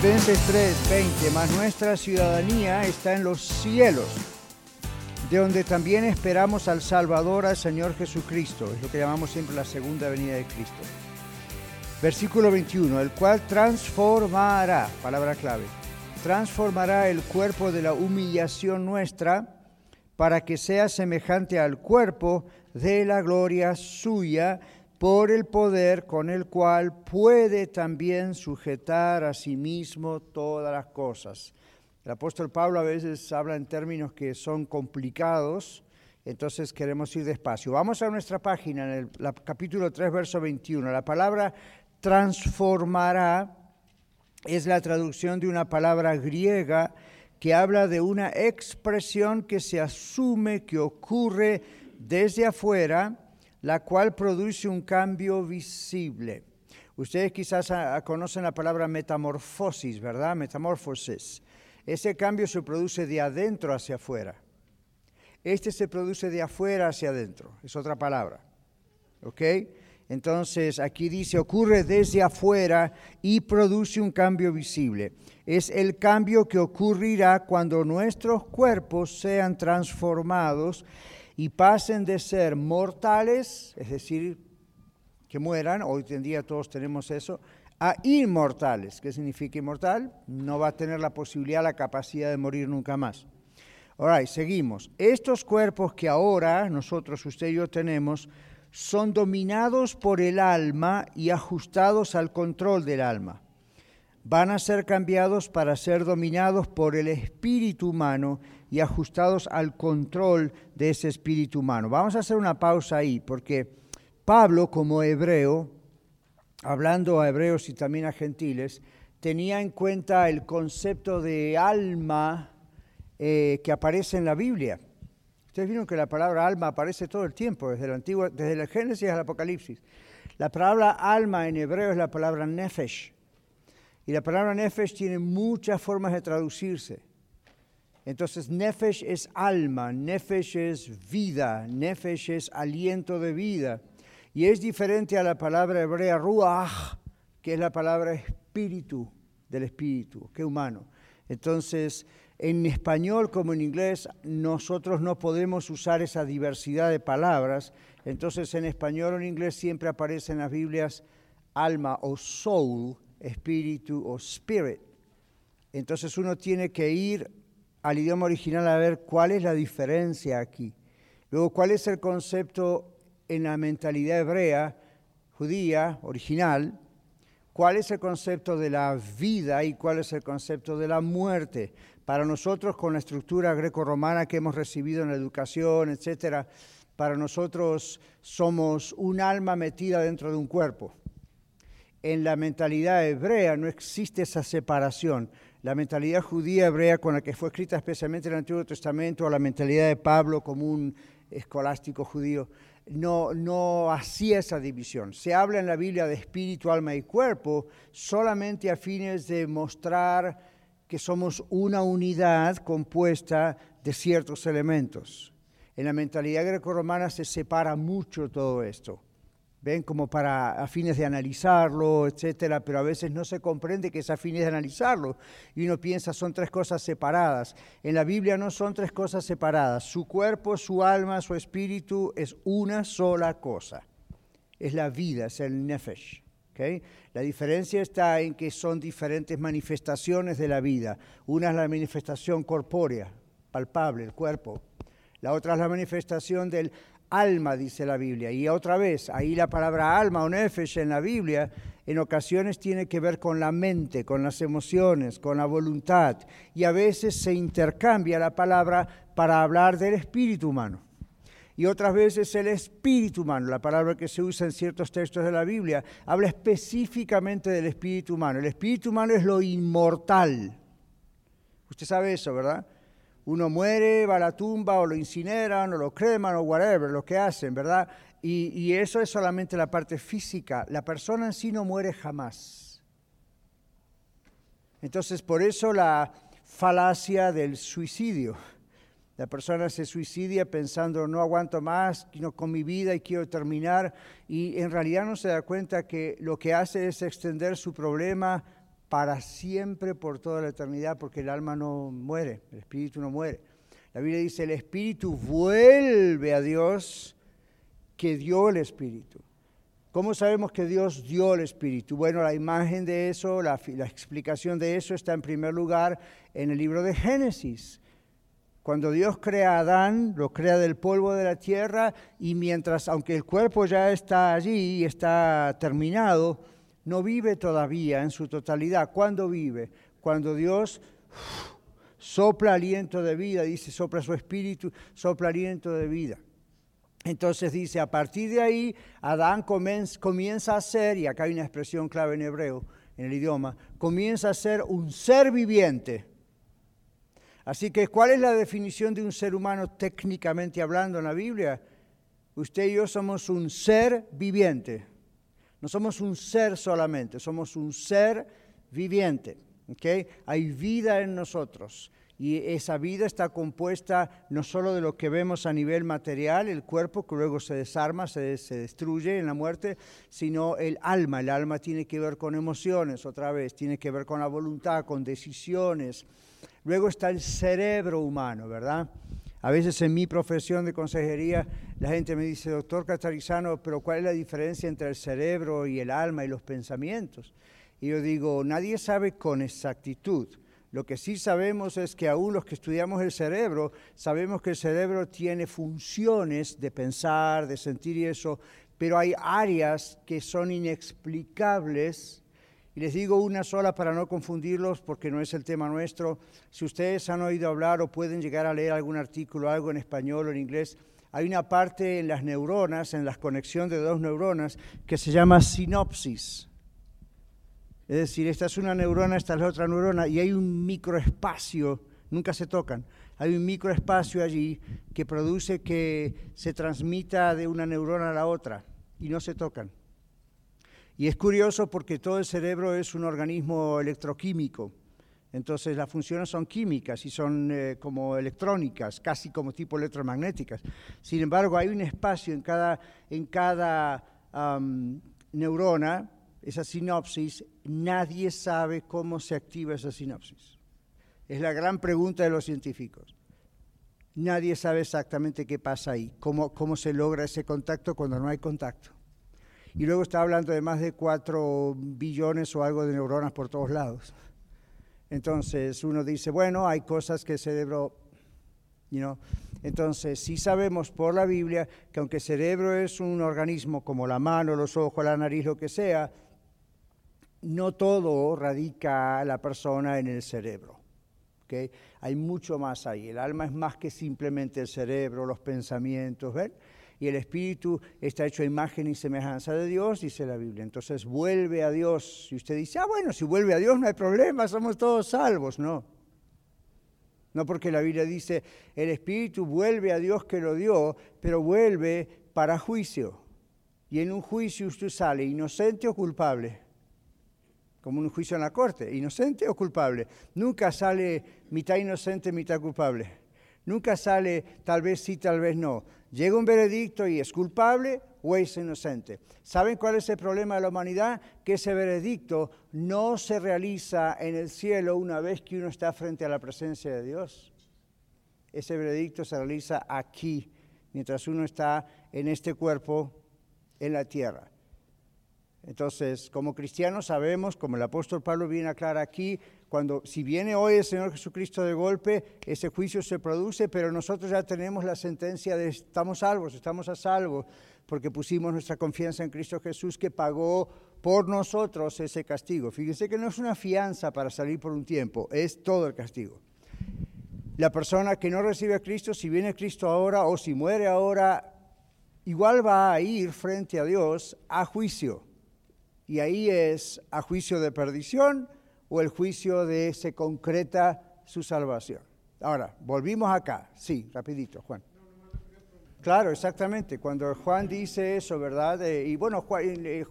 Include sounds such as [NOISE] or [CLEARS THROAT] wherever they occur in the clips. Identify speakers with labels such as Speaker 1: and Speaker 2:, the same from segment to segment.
Speaker 1: Filipenses 3:20, mas nuestra ciudadanía está en los cielos, de donde también esperamos al Salvador, al Señor Jesucristo, es lo que llamamos siempre la segunda venida de Cristo. Versículo 21, el cual transformará, palabra clave, transformará el cuerpo de la humillación nuestra para que sea semejante al cuerpo de la gloria suya, por el poder con el cual puede también sujetar a sí mismo todas las cosas. El apóstol Pablo a veces habla en términos que son complicados, entonces queremos ir despacio. Vamos a nuestra página, en el capítulo 3, verso 21. La palabra transformará es la traducción de una palabra griega que habla de una expresión que se asume que ocurre desde afuera, la cual produce un cambio visible. Ustedes quizás conocen la palabra metamorfosis, ¿verdad? Metamorfosis. Ese cambio se produce de adentro hacia afuera. Este se produce de afuera hacia adentro. Es otra palabra. ¿Ok? Entonces aquí dice, ocurre desde afuera y produce un cambio visible. Es el cambio que ocurrirá cuando nuestros cuerpos sean transformados y pasen de ser mortales, es decir, que mueran, hoy en día todos tenemos eso, a inmortales. ¿Qué significa inmortal? No va a tener la posibilidad, la capacidad de morir nunca más. Ahora, seguimos. Estos cuerpos que ahora nosotros, usted y yo tenemos, son dominados por el alma y ajustados al control del alma. Van a ser cambiados para ser dominados por el espíritu humano y ajustados al control de ese espíritu humano. Vamos a hacer una pausa ahí, porque Pablo, como hebreo, hablando a hebreos y también a gentiles, tenía en cuenta el concepto de alma eh, que aparece en la Biblia. Ustedes vieron que la palabra alma aparece todo el tiempo, desde el, antiguo, desde el Génesis al Apocalipsis. La palabra alma en hebreo es la palabra nefesh. Y la palabra nefesh tiene muchas formas de traducirse. Entonces, nefesh es alma, nefesh es vida, nefesh es aliento de vida. Y es diferente a la palabra hebrea ruach, que es la palabra espíritu del espíritu, que humano. Entonces, en español como en inglés, nosotros no podemos usar esa diversidad de palabras. Entonces, en español o en inglés siempre aparecen en las Biblias alma o soul, espíritu o spirit. Entonces uno tiene que ir al idioma original a ver cuál es la diferencia aquí. Luego, cuál es el concepto en la mentalidad hebrea, judía, original, cuál es el concepto de la vida y cuál es el concepto de la muerte. Para nosotros, con la estructura greco-romana que hemos recibido en la educación, etcétera, para nosotros somos un alma metida dentro de un cuerpo. En la mentalidad hebrea no existe esa separación. La mentalidad judía hebrea con la que fue escrita especialmente en el Antiguo Testamento, o la mentalidad de Pablo como un escolástico judío, no, no hacía esa división. Se habla en la Biblia de espíritu, alma y cuerpo solamente a fines de mostrar que somos una unidad compuesta de ciertos elementos. En la mentalidad greco-romana se separa mucho todo esto. Ven como para a fines de analizarlo, etcétera, pero a veces no se comprende que es a fines de analizarlo y uno piensa son tres cosas separadas. En la Biblia no son tres cosas separadas. Su cuerpo, su alma, su espíritu es una sola cosa. Es la vida, es el nefesh. La diferencia está en que son diferentes manifestaciones de la vida. Una es la manifestación corpórea, palpable, el cuerpo. La otra es la manifestación del alma, dice la Biblia. Y otra vez, ahí la palabra alma o nefesh en la Biblia en ocasiones tiene que ver con la mente, con las emociones, con la voluntad. Y a veces se intercambia la palabra para hablar del espíritu humano y otras veces el espíritu humano, la palabra que se usa en ciertos textos de la Biblia, habla específicamente del espíritu humano. El espíritu humano es lo inmortal. Usted sabe eso, ¿verdad? Uno muere, va a la tumba o lo incineran o lo creman o whatever, lo que hacen, ¿verdad? Y, eso es solamente la parte física. La persona en sí no muere jamás. Entonces, por eso la falacia del suicidio. La persona se suicidia pensando, no aguanto más con mi vida y quiero terminar, y en realidad no se da cuenta que lo que hace es extender su problema para siempre, por toda la eternidad, porque el alma no muere, el espíritu no muere. La Biblia dice, el espíritu vuelve a Dios que dio el espíritu. ¿Cómo sabemos que Dios dio el Espíritu? Bueno, la imagen de eso, la, explicación de eso está en primer lugar en el libro de Génesis. Cuando Dios crea a Adán, lo crea del polvo de la tierra y mientras, aunque el cuerpo ya está allí y está terminado, no vive todavía en su totalidad. ¿Cuándo vive? Cuando Dios sopla aliento de vida, dice, sopla su espíritu, sopla aliento de vida. Entonces dice, a partir de ahí, Adán comienza a ser, y acá hay una expresión clave en hebreo, en el idioma, comienza a ser un ser viviente. Así que, ¿cuál es la definición de un ser humano técnicamente hablando en la Biblia? Usted y yo somos un ser viviente. No somos un ser solamente, somos un ser viviente. ¿okay? Hay vida en nosotros y esa vida está compuesta no solo de lo que vemos a nivel material, el cuerpo que luego se desarma, se, se, destruye en la muerte, sino el alma. El alma tiene que ver con emociones, otra vez, tiene que ver con la voluntad, con decisiones. Luego está el cerebro humano, ¿verdad? A veces en mi profesión de consejería la gente me dice, doctor Catarizano, pero ¿cuál es la diferencia entre el cerebro y el alma y los pensamientos? Y yo digo, nadie sabe con exactitud lo que sí sabemos es que aún los que estudiamos el cerebro, sabemos que el cerebro tiene funciones de pensar, de sentir y eso, pero hay áreas que son inexplicables. Les digo una sola para no confundirlos porque no es el tema nuestro. Si ustedes han oído hablar o pueden llegar a leer algún artículo, algo en español o en inglés, hay una parte en las neuronas, en la conexión de dos neuronas, que se llama sinopsis. Es decir, esta es una neurona, esta es la otra neurona, y hay un microespacio, nunca se tocan, hay un microespacio allí que produce que se transmita de una neurona a la otra, y no se tocan. Y es curioso porque todo el cerebro es un organismo electroquímico. Entonces las funciones son químicas y son eh, como electrónicas, casi como tipo electromagnéticas. Sin embargo, hay un espacio en cada, en cada neurona esa sinopsis, nadie sabe cómo se activa esa sinopsis. Es la gran pregunta de los científicos. Nadie sabe exactamente qué pasa ahí, cómo, cómo se logra ese contacto cuando no hay contacto. Y luego está hablando de más de cuatro billones o algo de neuronas por todos lados. Entonces uno dice, bueno, hay cosas que el cerebro, you entonces, sí sabemos por la Biblia que aunque el cerebro es un organismo como la mano, los ojos, la nariz, lo que sea, no todo radica la persona en el cerebro. ¿okay? Hay mucho más ahí. El alma es más que simplemente el cerebro, los pensamientos, ¿ven? Y el espíritu está hecho a imagen y semejanza de Dios, dice la Biblia. Entonces vuelve a Dios. Y usted dice, ah, bueno, si vuelve a Dios no hay problema, somos todos salvos. No. No porque la Biblia dice, el espíritu vuelve a Dios que lo dio, pero vuelve para juicio. Y en un juicio usted sale inocente o culpable como un juicio en la corte, inocente o culpable. Nunca sale mitad inocente, mitad culpable. Nunca sale tal vez sí, tal vez no. Llega un veredicto y es culpable o es inocente. ¿Saben cuál es el problema de la humanidad? Que ese veredicto no se realiza en el cielo una vez que uno está frente a la presencia de Dios. Ese veredicto se realiza aquí, mientras uno está en este cuerpo en la tierra. Entonces, como cristianos sabemos, como el apóstol Pablo viene a aclarar aquí, cuando si viene hoy el Señor Jesucristo de golpe, ese juicio se produce, pero nosotros ya tenemos la sentencia de estamos salvos, estamos a salvo, porque pusimos nuestra confianza en Cristo Jesús que pagó por nosotros ese castigo. Fíjense que no es una fianza para salir por un tiempo, es todo el castigo. La persona que no recibe a Cristo, si viene Cristo ahora o si muere ahora, igual va a ir frente a Dios a juicio y ahí es a juicio de perdición o el juicio de se concreta su salvación. Ahora, volvimos acá. Sí, rapidito, Juan. Claro, exactamente. Cuando Juan dice eso, ¿verdad? Eh, y bueno, Juan, eh,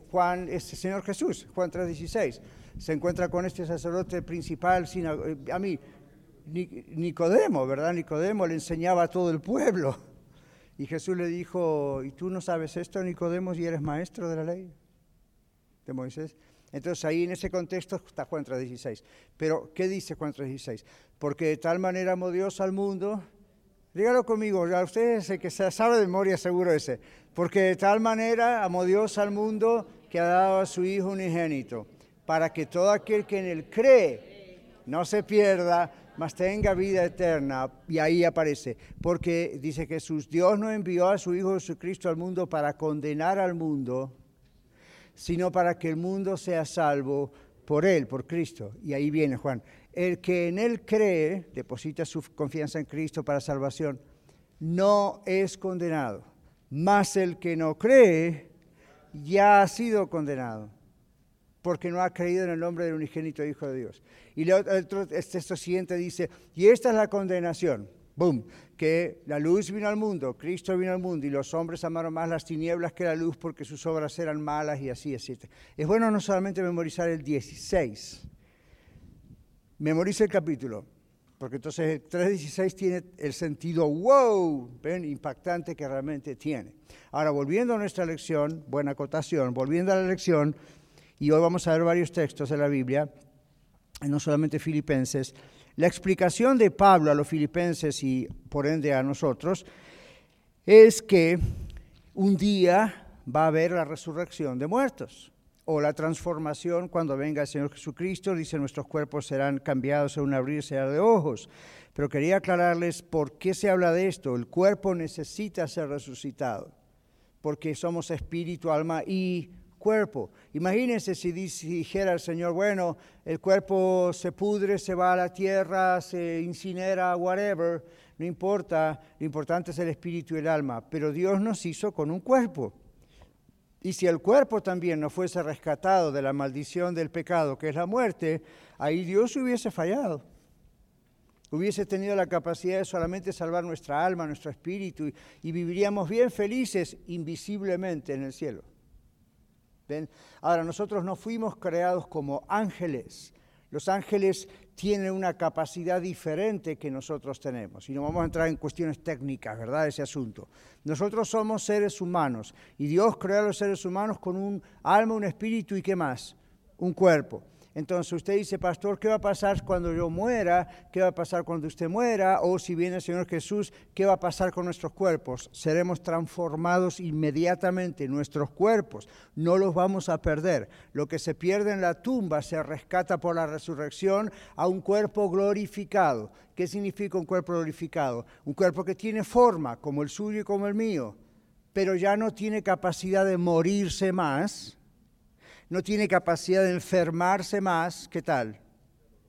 Speaker 1: es el Señor Jesús, Juan 3:16, se encuentra con este sacerdote principal, eh, a mí, Nicodemo, ¿verdad? Nicodemo le enseñaba a todo el pueblo. Y Jesús le dijo, ¿y tú no sabes esto, Nicodemo, y eres maestro de la ley de Moisés? Entonces ahí en ese contexto está Juan 3:16. Pero, ¿qué dice Juan 3:16? Porque de tal manera amó Dios al mundo Dígalo conmigo, ya usted el que se sabe de memoria seguro ese. Porque de tal manera amó Dios al mundo que ha dado a su Hijo unigénito, para que todo aquel que en él cree no se pierda, mas tenga vida eterna. Y ahí aparece, porque dice Jesús, Dios no envió a su Hijo Jesucristo al mundo para condenar al mundo, sino para que el mundo sea salvo por él, por Cristo. Y ahí viene Juan. El que en él cree, deposita su confianza en Cristo para salvación, no es condenado. Mas el que no cree ya ha sido condenado, porque no ha creído en el nombre del unigénito Hijo de Dios. Y el otro, este texto siguiente dice, y esta es la condenación, boom, que la luz vino al mundo, Cristo vino al mundo, y los hombres amaron más las tinieblas que la luz porque sus obras eran malas y así, así. Es bueno no solamente memorizar el 16, memorice el capítulo, porque entonces el 3.16 tiene el sentido wow, ven, impactante que realmente tiene. Ahora, volviendo a nuestra lección, buena acotación, volviendo a la lección, y hoy vamos a ver varios textos de la Biblia, no solamente filipenses, la explicación de Pablo a los filipenses y por ende a nosotros es que un día va a haber la resurrección de muertos o la transformación cuando venga el Señor Jesucristo, dice nuestros cuerpos serán cambiados en un abrirse de ojos. Pero quería aclararles por qué se habla de esto. El cuerpo necesita ser resucitado, porque somos espíritu, alma y cuerpo. Imagínense si, dijera el Señor, bueno, el cuerpo se pudre, se va a la tierra, se incinera, whatever, no importa, lo importante es el espíritu y el alma, pero Dios nos hizo con un cuerpo. Y si el cuerpo también no fuese rescatado de la maldición del pecado, que es la muerte, ahí Dios hubiese fallado. Hubiese tenido la capacidad de solamente salvar nuestra alma, nuestro espíritu, y, viviríamos bien felices invisiblemente en el cielo. Ahora, nosotros no fuimos creados como ángeles, los ángeles tienen una capacidad diferente que nosotros tenemos. Y no vamos a entrar en cuestiones técnicas, ¿verdad? Ese asunto. Nosotros somos seres humanos y Dios creó a los seres humanos con un alma, un espíritu y qué más? Un cuerpo. Entonces usted dice, pastor, ¿qué va a pasar cuando yo muera? ¿Qué va a pasar cuando usted muera? O si viene el Señor Jesús, ¿qué va a pasar con nuestros cuerpos? Seremos transformados inmediatamente, nuestros cuerpos. No los vamos a perder. Lo que se pierde en la tumba se rescata por la resurrección a un cuerpo glorificado. ¿Qué significa un cuerpo glorificado? Un cuerpo que tiene forma, como el suyo y como el mío, pero ya no tiene capacidad de morirse más no tiene capacidad de enfermarse más, ¿qué tal?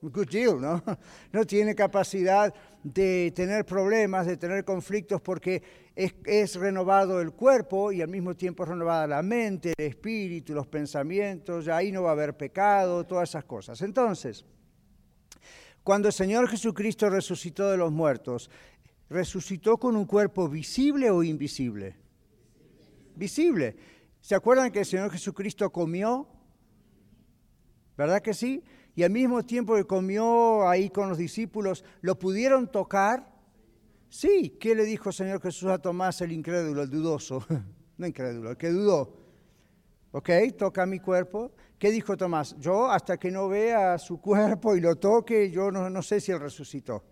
Speaker 1: Good deal, ¿no? [LAUGHS] No tiene capacidad de tener problemas, de tener conflictos, porque es, renovado el cuerpo y al mismo tiempo es renovada la mente, el espíritu, los pensamientos, ahí no va a haber pecado, todas esas cosas. Entonces, cuando el Señor Jesucristo resucitó de los muertos, ¿resucitó con un cuerpo visible o invisible? Visible. ¿Se acuerdan que el Señor Jesucristo comió? ¿Verdad que sí? Y al mismo tiempo que comió ahí con los discípulos, ¿lo pudieron tocar? Sí. ¿Qué le dijo el Señor Jesús a Tomás, el incrédulo, el dudoso? [LAUGHS] no incrédulo, el que dudó. ¿Ok? Toca mi cuerpo. ¿Qué dijo Tomás? Yo hasta que no vea su cuerpo y lo toque, yo no, no sé si él resucitó.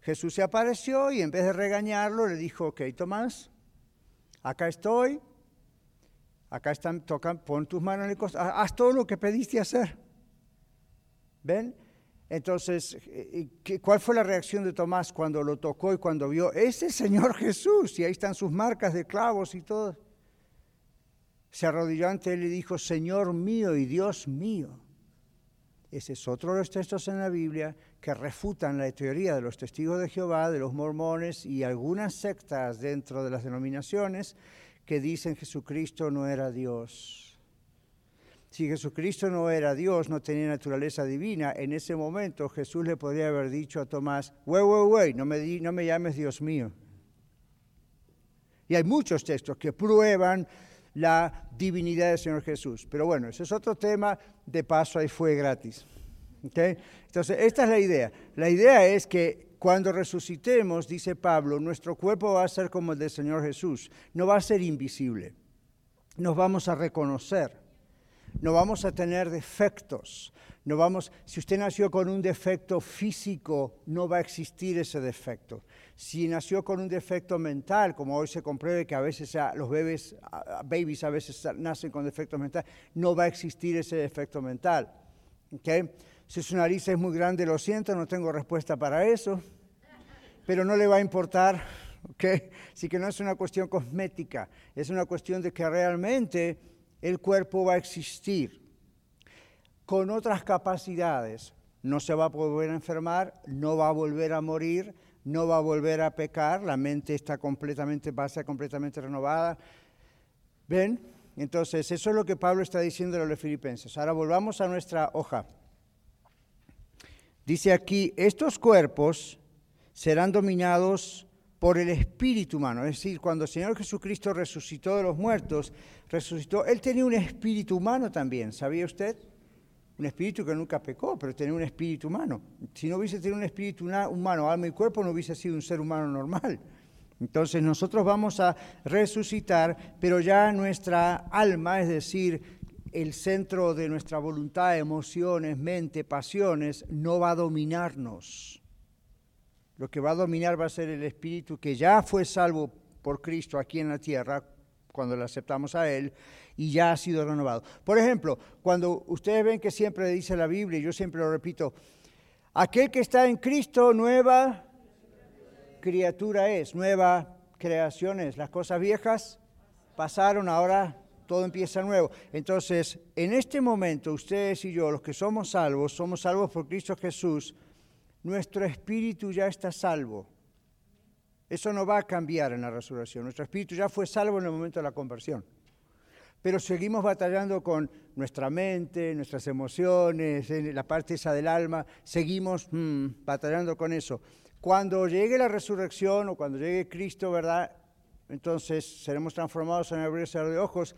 Speaker 1: Jesús se apareció y en vez de regañarlo le dijo, ok, Tomás, acá estoy, Acá están, tocan, pon tus manos en el costado, haz todo lo que pediste hacer. ¿Ven? Entonces, eh, ¿cuál fue la reacción de Tomás cuando lo tocó y cuando vio? Ese Señor Jesús, y ahí están sus marcas de clavos y todo. Se arrodilló ante él y dijo, Señor mío y Dios mío. Ese es otro de los textos en la Biblia que refutan la teoría de los testigos de Jehová, de los mormones y algunas sectas dentro de las denominaciones que dicen Jesucristo no era Dios. Si Jesucristo no era Dios, no tenía naturaleza divina, en ese momento Jesús le podría haber dicho a Tomás, wey, wey, wey, no me, no me llames Dios mío. Y hay muchos textos que prueban la divinidad del Señor Jesús. Pero bueno, ese es otro tema, de paso ahí fue gratis. Entonces, esta es la idea. La idea es que cuando resucitemos, dice Pablo, nuestro cuerpo va a ser como el del Señor Jesús, no va a ser invisible, nos vamos a reconocer, no vamos a tener defectos, no vamos, si usted nació con un defecto físico, no va a existir ese defecto. Si nació con un defecto mental, como hoy se compruebe que a veces los bebés, babies a veces nacen con defectos mentales, no va a existir ese defecto mental. ¿okay? Si su nariz es muy grande, lo siento, no tengo respuesta para eso, pero no le va a importar, ¿ok? Así que no es una cuestión cosmética, es una cuestión de que realmente el cuerpo va a existir con otras capacidades. No se va a volver a enfermar, no va a volver a morir, no va a volver a pecar, la mente está completamente, va a ser completamente renovada. ¿Ven? Entonces, eso es lo que Pablo está diciendo a los filipenses. Ahora volvamos a nuestra hoja. Dice aquí, estos cuerpos serán dominados por el espíritu humano. Es decir, cuando el Señor Jesucristo resucitó de los muertos, resucitó, Él tenía un espíritu humano también, ¿sabía usted? Un espíritu que nunca pecó, pero tenía un espíritu humano. Si no hubiese tenido un espíritu humano, alma y cuerpo, no hubiese sido un ser humano normal. Entonces nosotros vamos a resucitar, pero ya nuestra alma, es decir, el centro de nuestra voluntad, emociones, mente, pasiones, no va a dominarnos. Lo que va a dominar va a ser el espíritu que ya fue salvo por Cristo aquí en la tierra cuando le aceptamos a Él y ya ha sido renovado. Por ejemplo, cuando ustedes ven que siempre dice la Biblia, y yo siempre lo repito, aquel que está en Cristo, nueva criatura es, nueva creación es. Las cosas viejas pasaron, ahora todo empieza nuevo. Entonces, en este momento, ustedes y yo, los que somos salvos, somos salvos por Cristo Jesús, nuestro espíritu ya está salvo. Eso no va a cambiar en la resurrección. Nuestro espíritu ya fue salvo en el momento de la conversión. Pero seguimos batallando con nuestra mente, nuestras emociones, la parte esa del alma, seguimos mm, batallando con eso. Cuando llegue la resurrección o cuando llegue Cristo, ¿verdad? Entonces seremos transformados en el de ojos.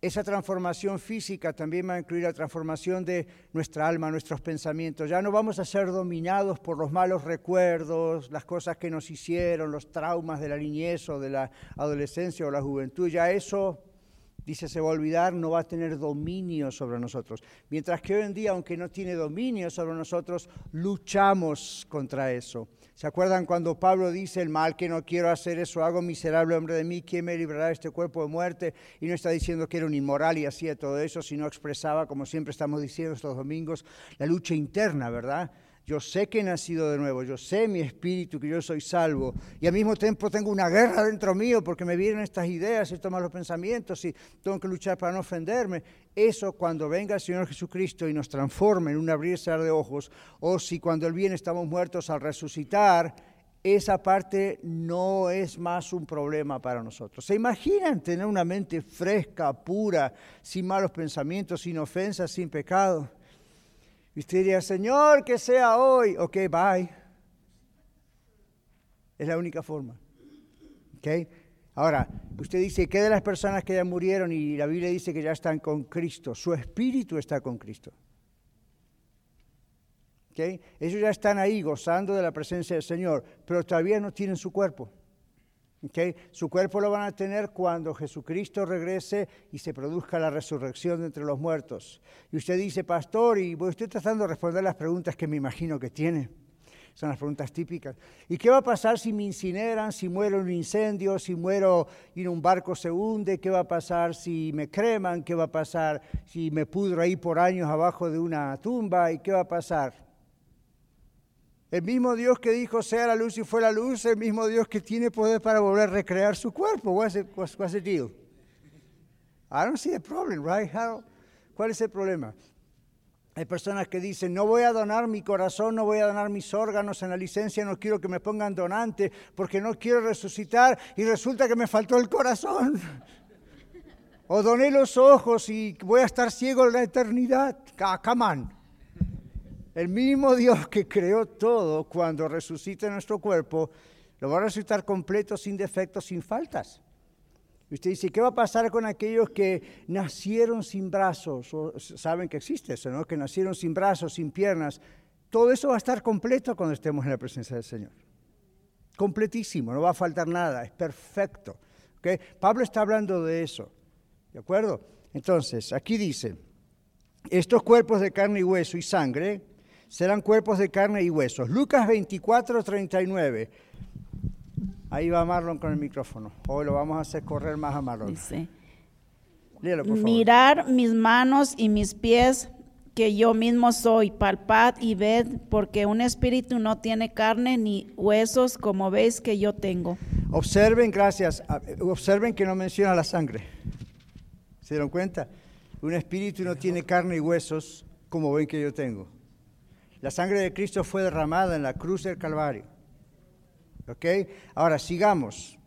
Speaker 1: Esa transformación física también va a incluir la transformación de nuestra alma, nuestros pensamientos. Ya no vamos a ser dominados por los malos recuerdos, las cosas que nos hicieron, los traumas de la niñez o de la adolescencia o la juventud. Ya eso, dice, se va a olvidar, no va a tener dominio sobre nosotros. Mientras que hoy en día, aunque no tiene dominio sobre nosotros, luchamos contra eso. ¿Se acuerdan cuando Pablo dice, el mal que no quiero hacer, eso hago, miserable hombre de mí, ¿quién me librará de este cuerpo de muerte? Y no está diciendo que era un inmoral y hacía todo eso, sino expresaba, como siempre estamos diciendo estos domingos, la lucha interna, ¿verdad? Yo sé que he nacido de nuevo, yo sé mi espíritu, que yo soy salvo. Y al mismo tiempo tengo una guerra dentro mío porque me vienen estas ideas, estos malos pensamientos y tengo que luchar para no ofenderme. Eso cuando venga el Señor Jesucristo y nos transforme en un abrirse de ojos, o si cuando Él viene estamos muertos al resucitar, esa parte no es más un problema para nosotros. ¿Se imaginan tener una mente fresca, pura, sin malos pensamientos, sin ofensas, sin pecado? Y usted diría, Señor, que sea hoy. Ok, bye. Es la única forma. ¿Okay? Ahora, usted dice, ¿qué de las personas que ya murieron? Y la Biblia dice que ya están con Cristo. Su espíritu está con Cristo. ¿Okay? Ellos ya están ahí gozando de la presencia del Señor, pero todavía no tienen su cuerpo. Su cuerpo lo van a tener cuando Jesucristo regrese y se produzca la resurrección de entre los muertos. Y usted dice, pastor, y estoy tratando de responder las preguntas que me imagino que tiene. Son las preguntas típicas. ¿Y qué va a pasar si me incineran, si muero en un incendio, si muero y un barco se hunde? ¿Qué va a pasar si me creman? ¿Qué va a pasar si me pudro ahí por años abajo de una tumba? ¿Y qué va a pasar? El mismo Dios que dijo sea la luz y fue la luz, el mismo Dios que tiene poder para volver a recrear su cuerpo. What's it, what's, what's the deal? I don't see a problem, right? ¿Cuál es el problema? Hay personas que dicen, no voy a donar mi corazón, no voy a donar mis órganos en la licencia, no quiero que me pongan donante porque no quiero resucitar y resulta que me faltó el corazón. [LAUGHS] O doné los ojos y voy a estar ciego en la eternidad. Come on. El mismo Dios que creó todo cuando resucite nuestro cuerpo, lo va a resucitar completo, sin defectos, sin faltas. Usted dice, ¿qué va a pasar con aquellos que nacieron sin brazos? O saben que existe eso, ¿no? Que nacieron sin brazos, sin piernas. Todo eso va a estar completo cuando estemos en la presencia del Señor. Completísimo, no va a faltar nada, es perfecto. ¿Okay? Pablo está hablando de eso. ¿De acuerdo? Entonces, aquí dice, estos cuerpos de carne y hueso y sangre serán cuerpos de carne y huesos. Lucas 24, 39. Ahí va Marlon con el micrófono. Hoy lo vamos a hacer correr más a Marlon.
Speaker 2: Dice, mirar mis manos y mis pies, que yo mismo soy, palpad y ved, porque un espíritu no tiene carne ni huesos, como veis que yo tengo.
Speaker 1: Observen, gracias, observen que no menciona la sangre. ¿Se dieron cuenta? Un espíritu no tiene carne y huesos, como ven que yo tengo. La sangre de Cristo fue derramada en la cruz del Calvario. ¿Ok? Ahora sigamos.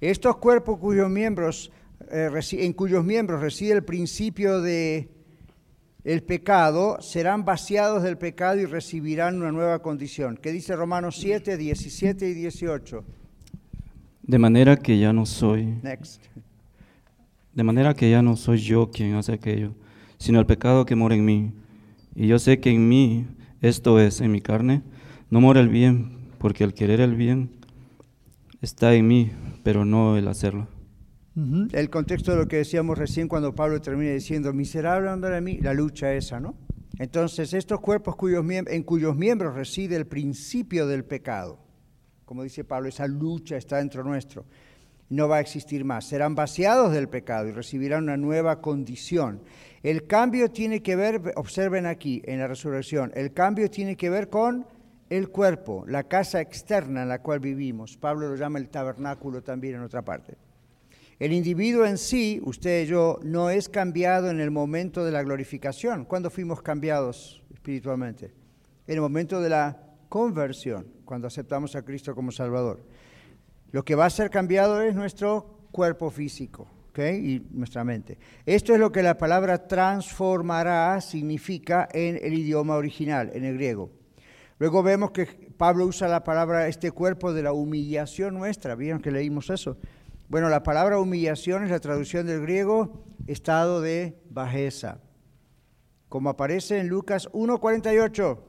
Speaker 1: Estos cuerpos cuyos miembros, eh, en cuyos miembros reside el principio de el pecado, serán vaciados del pecado y recibirán una nueva condición. ¿Qué dice Romanos 7, 17 y 18?
Speaker 3: De manera que ya no soy. Next. De manera que ya no soy yo quien hace aquello, sino el pecado que mora en mí. Y yo sé que en mí, esto es, en mi carne, no mora el bien, porque el querer el bien está en mí, pero no el hacerlo.
Speaker 1: El contexto de lo que decíamos recién cuando Pablo termina diciendo, miserable hombre de mí, la lucha esa, ¿no? Entonces, estos cuerpos en cuyos miembros reside el principio del pecado, como dice Pablo, esa lucha está dentro nuestro, no va a existir más. Serán vaciados del pecado y recibirán una nueva condición. El cambio tiene que ver, observen aquí en la resurrección, el cambio tiene que ver con el cuerpo, la casa externa en la cual vivimos. Pablo lo llama el tabernáculo también en otra parte. El individuo en sí, usted y yo, no es cambiado en el momento de la glorificación. ¿Cuándo fuimos cambiados espiritualmente? En el momento de la conversión, cuando aceptamos a Cristo como Salvador. Lo que va a ser cambiado es nuestro cuerpo físico y nuestra mente. Esto es lo que la palabra transformará significa en el idioma original, en el griego. Luego vemos que Pablo usa la palabra este cuerpo de la humillación nuestra. ¿Vieron que leímos eso? Bueno, la palabra humillación es la traducción del griego estado de bajeza. Como aparece en Lucas 1.48.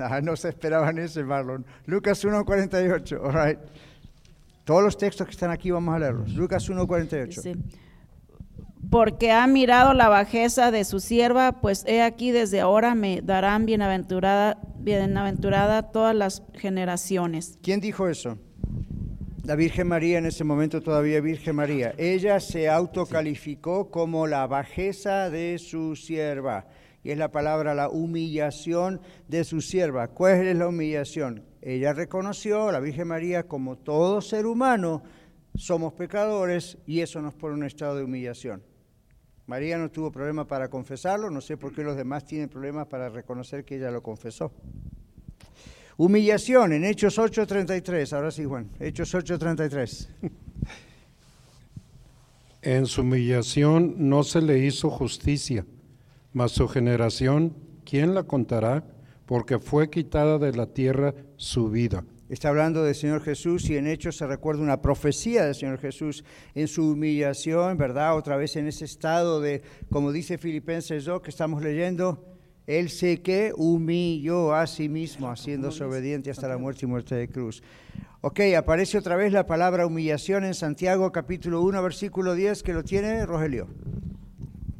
Speaker 1: [LAUGHS] Ah, no se esperaban ese, Marlon. Lucas 1.48, all right. Todos los textos que están aquí vamos a leerlos. Lucas 1.48
Speaker 2: porque ha mirado la bajeza de su sierva, pues he aquí desde ahora me darán bienaventurada, bienaventurada todas las generaciones.
Speaker 1: ¿Quién dijo eso? La Virgen María, en ese momento todavía Virgen María. Ella se autocalificó como la bajeza de su sierva. Y es la palabra la humillación de su sierva. ¿Cuál es la humillación? Ella reconoció, la Virgen María, como todo ser humano, somos pecadores y eso nos pone en un estado de humillación. María no tuvo problema para confesarlo, no sé por qué los demás tienen problemas para reconocer que ella lo confesó. Humillación en Hechos 8:33, ahora sí Juan, Hechos 8:33.
Speaker 4: En su humillación no se le hizo justicia, mas su generación, ¿quién la contará? Porque fue quitada de la tierra su vida.
Speaker 1: Está hablando del Señor Jesús y en Hechos se recuerda una profecía del Señor Jesús en su humillación, ¿verdad? Otra vez en ese estado de, como dice Filipenses 2 que estamos leyendo, Él sé que humilló a sí mismo, haciéndose obediente hasta la muerte y muerte de cruz. Ok, aparece otra vez la palabra humillación en Santiago capítulo 1, versículo 10, que lo tiene Rogelio.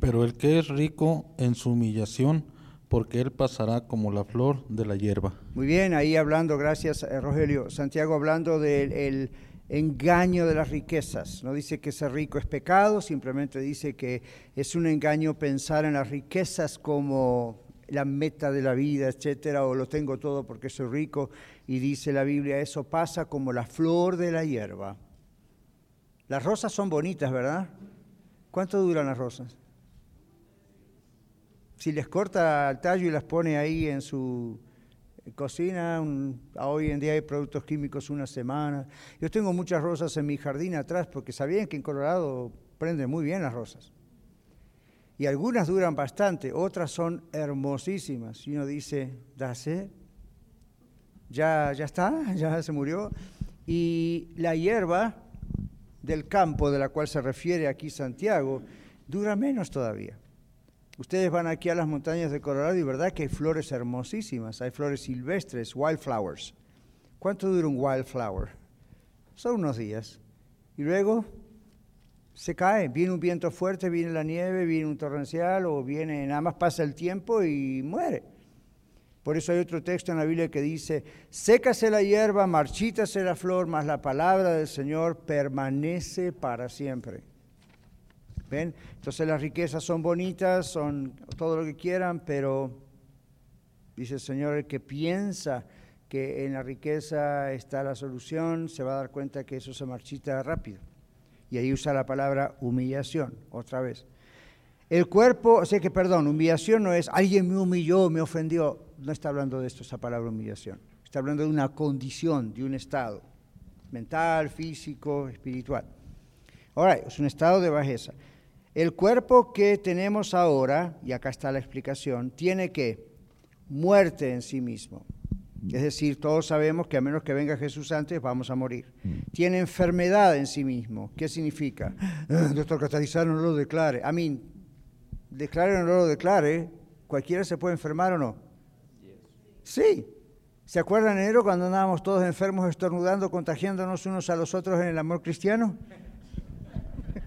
Speaker 5: Pero el que es rico en su humillación, porque él pasará como la flor de la hierba.
Speaker 1: Muy bien, ahí hablando, gracias eh, Rogelio. Santiago hablando del engaño de las riquezas. No dice que ser rico es pecado, simplemente dice que es un engaño pensar en las riquezas como la meta de la vida, etcétera, o lo tengo todo porque soy rico. Y dice la Biblia, eso pasa como la flor de la hierba. Las rosas son bonitas, ¿verdad? ¿Cuánto duran las rosas? Si les corta el tallo y las pone ahí en su cocina, hoy en día hay productos químicos una semana. Yo tengo muchas rosas en mi jardín atrás porque sabían que en Colorado prenden muy bien las rosas. Y algunas duran bastante, otras son hermosísimas. Y uno dice, ¿dase? ¿Ya, ya está? [LAUGHS] ¿Ya se murió? Y la hierba del campo de la cual se refiere aquí Santiago dura menos todavía. Ustedes van aquí a las montañas de Colorado y verdad que hay flores hermosísimas, hay flores silvestres, wildflowers. ¿Cuánto dura un wildflower? Son unos días. Y luego se cae, viene un viento fuerte, viene la nieve, viene un torrencial o viene, nada más pasa el tiempo y muere. Por eso hay otro texto en la Biblia que dice, sécase la hierba, marchítase la flor, mas la palabra del Señor permanece para siempre. Entonces las riquezas son bonitas, son todo lo que quieran, pero dice el Señor, el que piensa que en la riqueza está la solución, se va a dar cuenta que eso se marchita rápido. Y ahí usa la palabra humillación, otra vez. El cuerpo, o sea que, perdón, humillación no es alguien me humilló, me ofendió. No está hablando de esto, esa palabra humillación. Está hablando de una condición, de un estado mental, físico, espiritual. Ahora, es un estado de bajeza. El cuerpo que tenemos ahora, y acá está la explicación, tiene que muerte en sí mismo. Es decir, todos sabemos que a menos que venga Jesús antes, vamos a morir. Mm. Tiene enfermedad en sí mismo. ¿Qué significa? Ah, doctor Catalizano no lo declare. A mí, declare o no lo declare, cualquiera se puede enfermar o no. Sí. ¿Se acuerdan en enero cuando andábamos todos enfermos, estornudando, contagiándonos unos a los otros en el amor cristiano?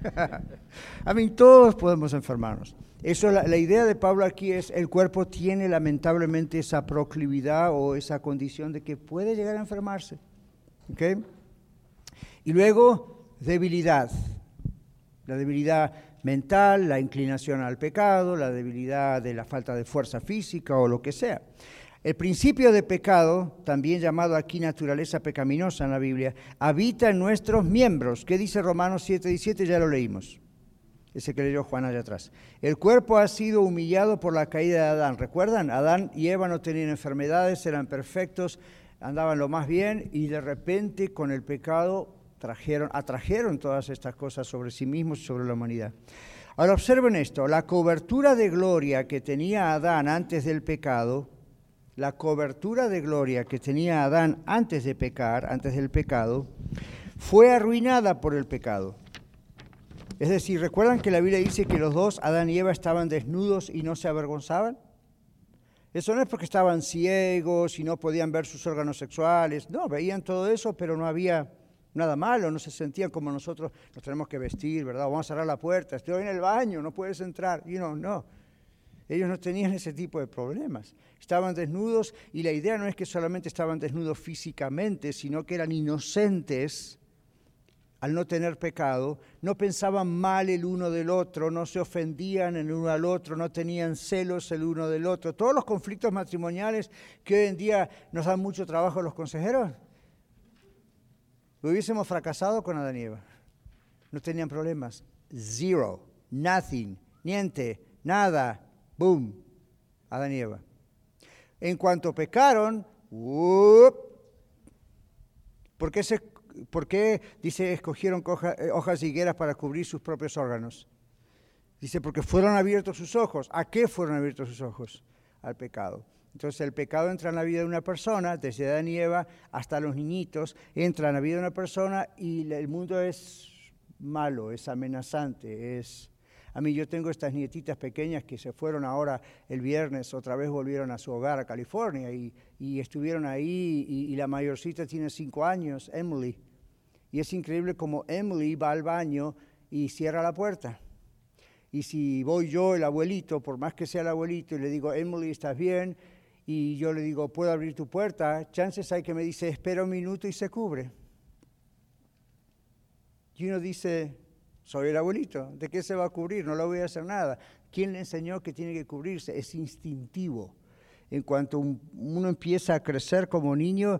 Speaker 1: [LAUGHS] a mí, todos podemos enfermarnos. Eso, la, idea de Pablo aquí es, el cuerpo tiene lamentablemente esa proclividad o esa condición de que puede llegar a enfermarse. Y luego, debilidad. La debilidad mental, la inclinación al pecado, la debilidad de la falta de fuerza física o lo que sea. El principio de pecado, también llamado aquí naturaleza pecaminosa en la Biblia, habita en nuestros miembros. ¿Qué dice Romanos 7:17? Ya lo leímos ese que leyó Juan allá atrás. El cuerpo ha sido humillado por la caída de Adán. ¿Recuerdan? Adán y Eva no tenían enfermedades, eran perfectos, andaban lo más bien y de repente con el pecado trajeron, atrajeron todas estas cosas sobre sí mismos y sobre la humanidad. Ahora observen esto, la cobertura de gloria que tenía Adán antes del pecado, la cobertura de gloria que tenía Adán antes de pecar, antes del pecado, fue arruinada por el pecado. Es decir, ¿recuerdan que la Biblia dice que los dos, Adán y Eva, estaban desnudos y no se avergonzaban? Eso no es porque estaban ciegos y no podían ver sus órganos sexuales. No, veían todo eso, pero no había nada malo, no se sentían como nosotros nos tenemos que vestir, ¿verdad? Vamos a cerrar la puerta, estoy en el baño, no puedes entrar. Y no, no. Ellos no tenían ese tipo de problemas. Estaban desnudos y la idea no es que solamente estaban desnudos físicamente, sino que eran inocentes al no tener pecado, no pensaban mal el uno del otro, no se ofendían el uno al otro, no tenían celos el uno del otro. Todos los conflictos matrimoniales que hoy en día nos dan mucho trabajo a los consejeros, hubiésemos fracasado con Adán y Eva. No tenían problemas. Zero, nothing, niente, nada, boom, Adán y Eva. En cuanto pecaron, ¿por qué se ¿Por qué, dice, escogieron eh, hojas de higueras para cubrir sus propios órganos? Dice, porque fueron abiertos sus ojos. ¿A qué fueron abiertos sus ojos? Al pecado. Entonces el pecado entra en la vida de una persona, desde Adán y Eva hasta los niñitos, entra en la vida de una persona y el mundo es malo, es amenazante, es a mí yo tengo estas nietitas pequeñas que se fueron ahora el viernes, otra vez volvieron a su hogar a California y, estuvieron ahí y, la mayorcita tiene cinco años, Emily. Y es increíble como Emily va al baño y cierra la puerta. Y si voy yo, el abuelito, por más que sea el abuelito, y le digo, Emily, ¿estás bien? Y yo le digo, ¿puedo abrir tu puerta? Chances hay que me dice, espera un minuto y se cubre. Y uno dice, soy el abuelito. ¿De qué se va a cubrir? No le voy a hacer nada. ¿Quién le enseñó que tiene que cubrirse? Es instintivo. En cuanto uno empieza a crecer como niño,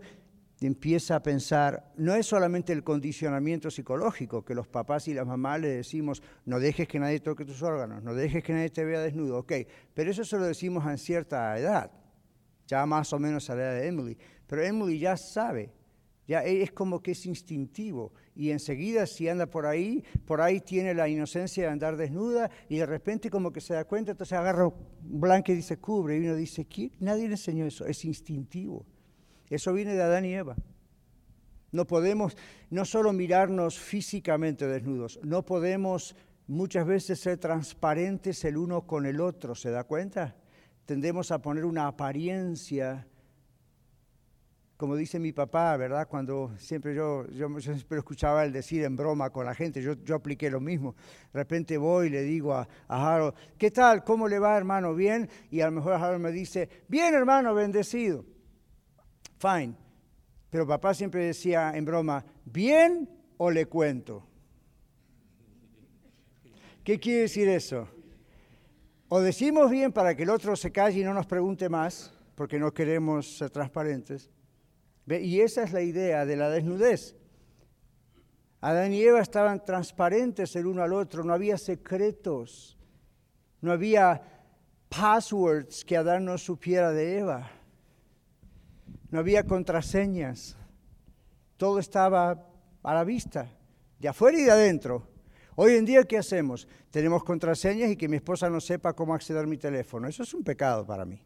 Speaker 1: empieza a pensar, no es solamente el condicionamiento psicológico, que los papás y las mamás le decimos, no dejes que nadie toque tus órganos, no dejes que nadie te vea desnudo, ok, pero eso se lo decimos en cierta edad, ya más o menos a la edad de Emily, pero Emily ya sabe Ya es como que es instintivo y enseguida si anda por ahí, por ahí tiene la inocencia de andar desnuda y de repente como que se da cuenta, entonces agarra un blanco y dice cubre y uno dice, ¿quién? Nadie le enseñó eso, es instintivo. Eso viene de Adán y Eva. No podemos no solo mirarnos físicamente desnudos, no podemos muchas veces ser transparentes el uno con el otro, ¿se da cuenta? Tendemos a poner una apariencia como dice mi papá, ¿verdad? Cuando siempre yo, yo, siempre escuchaba el decir en broma con la gente, yo, yo apliqué lo mismo. De repente voy y le digo a, a, Harold, ¿qué tal? ¿Cómo le va, hermano? ¿Bien? Y a lo mejor Harold me dice, bien, hermano, bendecido. Fine. Pero papá siempre decía en broma, ¿bien o le cuento? ¿Qué quiere decir eso? O decimos bien para que el otro se calle y no nos pregunte más, porque no queremos ser transparentes, y esa es la idea de la desnudez. Adán y Eva estaban transparentes el uno al otro, no había secretos, no había passwords que Adán no supiera de Eva, no había contraseñas, todo estaba a la vista, de afuera y de adentro. Hoy en día, ¿qué hacemos? Tenemos contraseñas y que mi esposa no sepa cómo acceder a mi teléfono. Eso es un pecado para mí.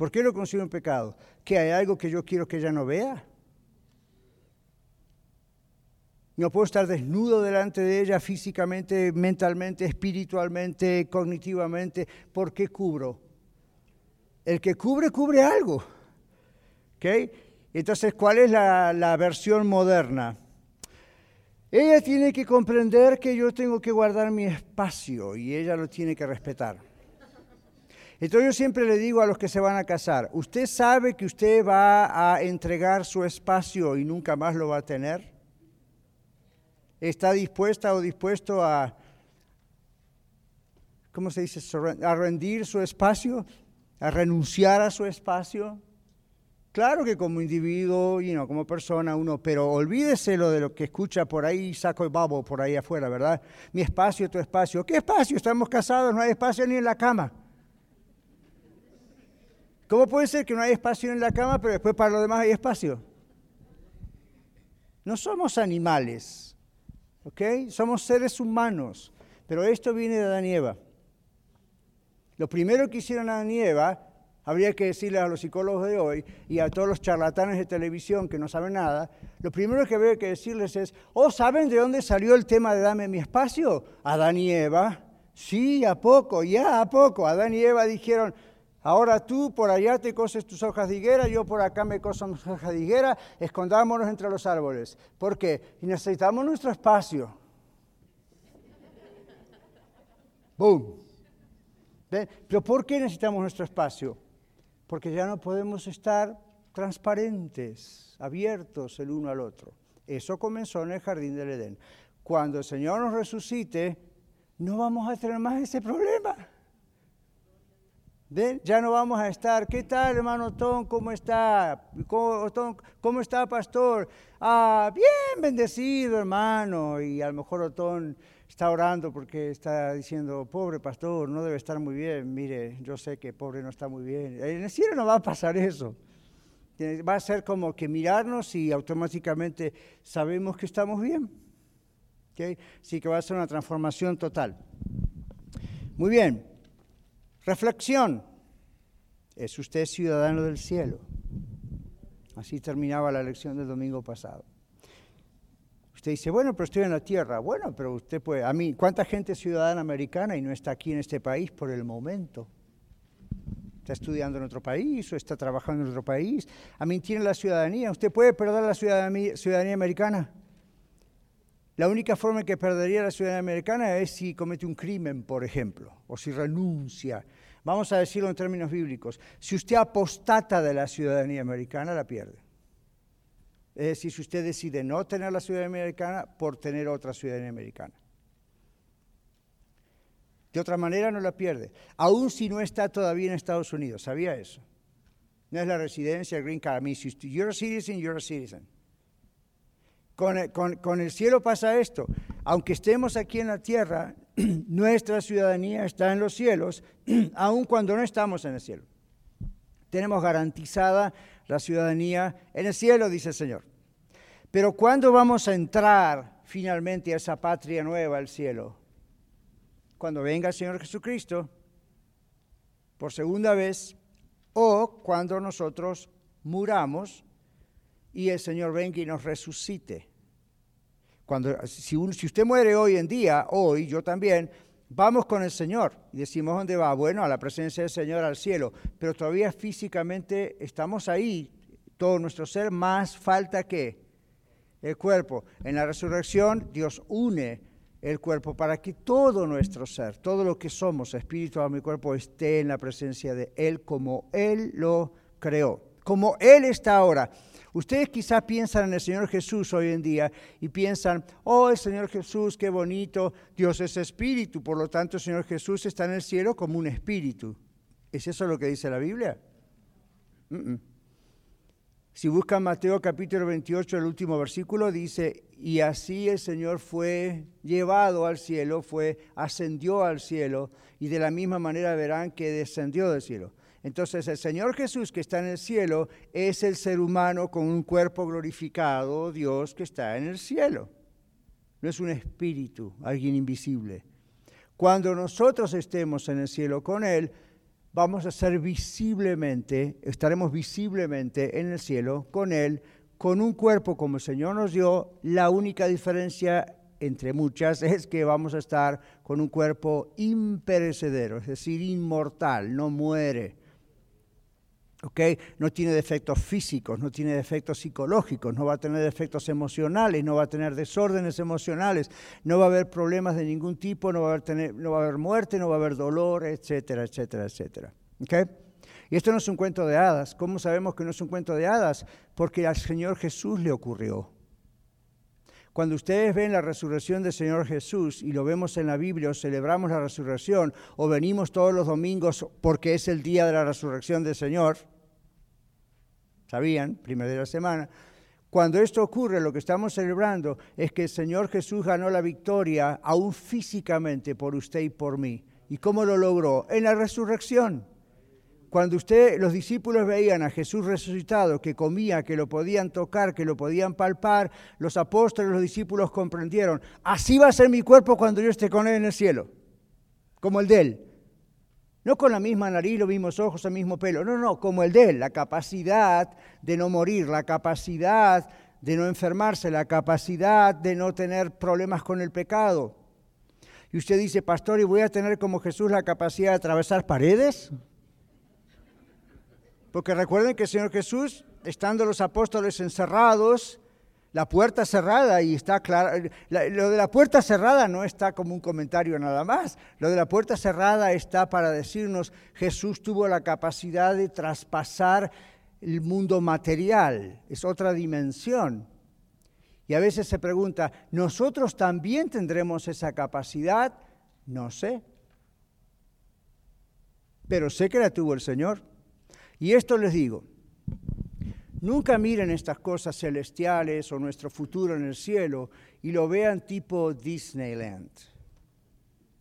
Speaker 1: ¿Por qué lo considero un pecado? ¿Que hay algo que yo quiero que ella no vea? No puedo estar desnudo delante de ella físicamente, mentalmente, espiritualmente, cognitivamente. ¿Por qué cubro? El que cubre, cubre algo. ¿Okay? Entonces, ¿cuál es la, la versión moderna? Ella tiene que comprender que yo tengo que guardar mi espacio y ella lo tiene que respetar. Entonces yo siempre le digo a los que se van a casar, ¿usted sabe que usted va a entregar su espacio y nunca más lo va a tener? ¿Está dispuesta o dispuesto a, ¿cómo se dice? A rendir su espacio, a renunciar a su espacio. Claro que como individuo y no como persona uno, pero olvídese lo de lo que escucha por ahí, saco el babo por ahí afuera, ¿verdad? Mi espacio, tu espacio. ¿Qué espacio? Estamos casados, no hay espacio ni en la cama. ¿Cómo puede ser que no hay espacio en la cama, pero después para lo demás hay espacio? No somos animales, ¿ok? Somos seres humanos, pero esto viene de Adán y Eva. Lo primero que hicieron Adán y Eva, habría que decirle a los psicólogos de hoy y a todos los charlatanes de televisión que no saben nada, lo primero que habría que decirles es, oh, ¿saben de dónde salió el tema de dame mi espacio? Adán y Eva. Sí, a poco, ya a poco. Adán y Eva dijeron, Ahora tú por allá te coses tus hojas de higuera, yo por acá me coso mis hojas de higuera, escondámonos entre los árboles. ¿Por qué? Necesitamos nuestro espacio. ¡Boom! ¿Pero por qué necesitamos nuestro espacio? Porque ya no podemos estar transparentes, abiertos el uno al otro. Eso comenzó en el jardín del Edén. Cuando el Señor nos resucite, no vamos a tener más ese problema. Ya no vamos a estar. ¿Qué tal, hermano Tom? ¿Cómo está? ¿Cómo, está, pastor? Ah, bien, bendecido, hermano. Y a lo mejor Otón está orando porque está diciendo, pobre pastor, no debe estar muy bien. Mire, yo sé que pobre no está muy bien. En el cielo no va a pasar eso. Va a ser como que mirarnos y automáticamente sabemos que estamos bien. ¿Okay? Así que va a ser una transformación total. Muy bien. Reflexión. ¿Es usted ciudadano del cielo? Así terminaba la lección del domingo pasado. Usted dice, bueno, pero estoy en la tierra. Bueno, pero usted puede, a mí, ¿cuánta gente es ciudadana americana y no está aquí en este país por el momento? Está estudiando en otro país o está trabajando en otro país. A mí tiene la ciudadanía. ¿Usted puede perder la ciudadanía, ciudadanía americana? La única forma que perdería la ciudadanía americana es si comete un crimen, por ejemplo, o si renuncia. Vamos a decirlo en términos bíblicos. Si usted apostata de la ciudadanía americana, la pierde. Es decir, si usted decide no tener la ciudadanía americana por tener otra ciudadanía americana. De otra manera no la pierde, aun si no está todavía en Estados Unidos. ¿Sabía eso? No es la residencia, el green card. I mean, you're a citizen, you're a citizen. Con el, cielo pasa esto. Aunque estemos aquí en la tierra, [CLEARS THROAT] nuestra ciudadanía está en los cielos, [CLEARS THROAT] aun cuando no estamos en el cielo. Tenemos garantizada la ciudadanía en el cielo, dice el Señor. Pero ¿cuándo vamos a entrar finalmente a esa patria nueva, el cielo? Cuando venga el Señor Jesucristo por segunda vez o cuando nosotros muramos y el Señor venga y nos resucite. Cuando, si, si usted muere hoy en día, hoy, yo también, vamos con el Señor y decimos dónde va, bueno, a la presencia del Señor, al cielo, pero todavía físicamente estamos ahí, todo nuestro ser, más falta que el cuerpo. En la resurrección Dios une el cuerpo para que todo nuestro ser, todo lo que somos, espíritu, alma y cuerpo, esté en la presencia de Él como Él lo creó, como Él está ahora. Ustedes quizás piensan en el Señor Jesús hoy en día y piensan, oh, el Señor Jesús, qué bonito, Dios es espíritu, por lo tanto el Señor Jesús está en el cielo como un espíritu. ¿Es eso lo que dice la Biblia? Si buscan Mateo capítulo 28, el último versículo, dice, y así el Señor fue llevado al cielo, fue, ascendió al cielo, y de la misma manera verán que descendió del cielo. Entonces el Señor Jesús que está en el cielo es el ser humano con un cuerpo glorificado, Dios que está en el cielo. No es un espíritu, alguien invisible. Cuando nosotros estemos en el cielo con Él, vamos a ser visiblemente, estaremos visiblemente en el cielo con Él, con un cuerpo como el Señor nos dio. La única diferencia entre muchas, [LAUGHS] es que vamos a estar con un cuerpo imperecedero, es decir, inmortal, no muere. No tiene defectos físicos, no tiene defectos psicológicos, no va a tener defectos emocionales, no va a tener desórdenes emocionales, no va a haber problemas de ningún tipo, no va a haber, no va a haber muerte, no va a haber dolor, etcétera, etcétera, etcétera. Y esto no es un cuento de hadas. ¿Cómo sabemos que no es un cuento de hadas? Porque al Señor Jesús le ocurrió. Cuando ustedes ven la resurrección del Señor Jesús y lo vemos en la Biblia o celebramos la resurrección o venimos todos los domingos porque es el día de la resurrección del Señor, ¿sabían? Primero de la semana. Cuando esto ocurre, lo que estamos celebrando es que el Señor Jesús ganó la victoria aún físicamente por usted y por mí. ¿Y cómo lo logró? En la resurrección. Cuando usted, los discípulos veían a Jesús resucitado, que comía, que lo podían tocar, que lo podían palpar, los apóstoles, los discípulos comprendieron, así va a ser mi cuerpo cuando yo esté con él en el cielo, como el de él. No con la misma nariz, los mismos ojos, el mismo pelo, no, no, como el de él, la capacidad de no morir, la capacidad de no enfermarse, la capacidad de no tener problemas con el pecado. Y usted dice, pastor, ¿y voy a tener como Jesús la capacidad de atravesar paredes? Porque recuerden que el Señor Jesús, estando los apóstoles encerrados, la puerta cerrada y está claro, lo de la puerta cerrada no está como un comentario nada más, lo de la puerta cerrada está para decirnos Jesús tuvo la capacidad de traspasar el mundo material, es otra dimensión. Y a veces se pregunta, ¿nosotros también tendremos esa capacidad? No sé, pero sé que la tuvo el Señor. Y esto les digo, nunca miren estas cosas celestiales o nuestro futuro en el cielo y lo vean tipo Disneyland,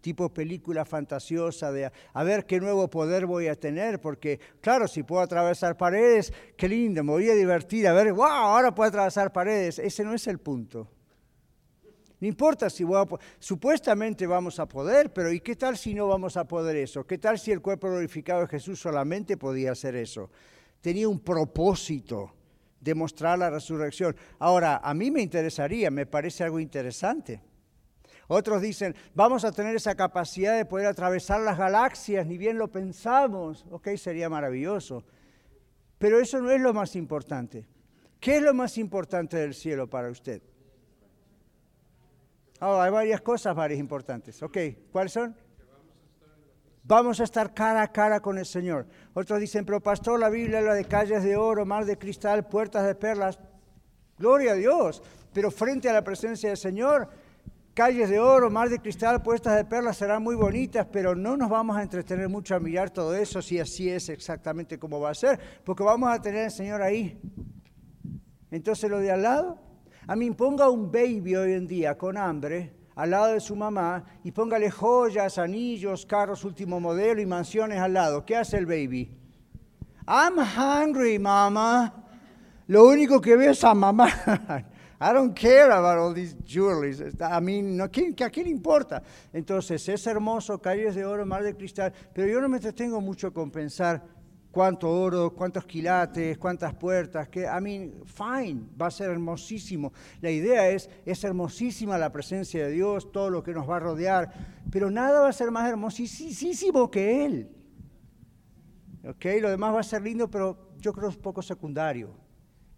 Speaker 1: tipo película fantasiosa de a ver qué nuevo poder voy a tener, porque claro, si puedo atravesar paredes, qué lindo, me voy a divertir, a ver, wow, ahora puedo atravesar paredes, ese no es el punto. No importa si voy a, supuestamente vamos a poder, pero ¿y qué tal si no vamos a poder eso? ¿Qué tal si el cuerpo glorificado de Jesús solamente podía hacer eso? Tenía un propósito de mostrar la resurrección. Ahora, a mí me interesaría, me parece algo interesante. Otros dicen, vamos a tener esa capacidad de poder atravesar las galaxias, ni bien lo pensamos. Ok, sería maravilloso. Pero eso no es lo más importante. ¿Qué es lo más importante del cielo para usted? Oh, hay varias cosas, varias importantes. Ok, ¿cuáles son? Vamos a estar cara a cara con el Señor. Otros dicen, pero pastor, la Biblia habla de calles de oro, mar de cristal, puertas de perlas. Gloria a Dios. Pero frente a la presencia del Señor, calles de oro, mar de cristal, puertas de perlas serán muy bonitas, pero no nos vamos a entretener mucho a mirar todo eso si así es exactamente como va a ser, porque vamos a tener al Señor ahí. Entonces lo de al lado a mí ponga un baby hoy en día con hambre al lado de su mamá y póngale joyas, anillos, carros último modelo y mansiones al lado. ¿Qué hace el baby? I'm hungry, mama. Lo único que veo es a mamá. [LAUGHS] I don't care about all these jewelries. I mean, no, ¿a quién, ¿a quién importa? Entonces, es hermoso, calles de oro, mar de cristal, pero yo no me entretengo mucho con pensar cuánto oro, cuántos quilates, cuántas puertas, que, I mean, fine, va a ser hermosísimo. La idea es, es hermosísima la presencia de Dios, todo lo que nos va a rodear, pero nada va a ser más hermosísimo que Él. ¿Ok? Lo demás va a ser lindo, pero yo creo es poco secundario.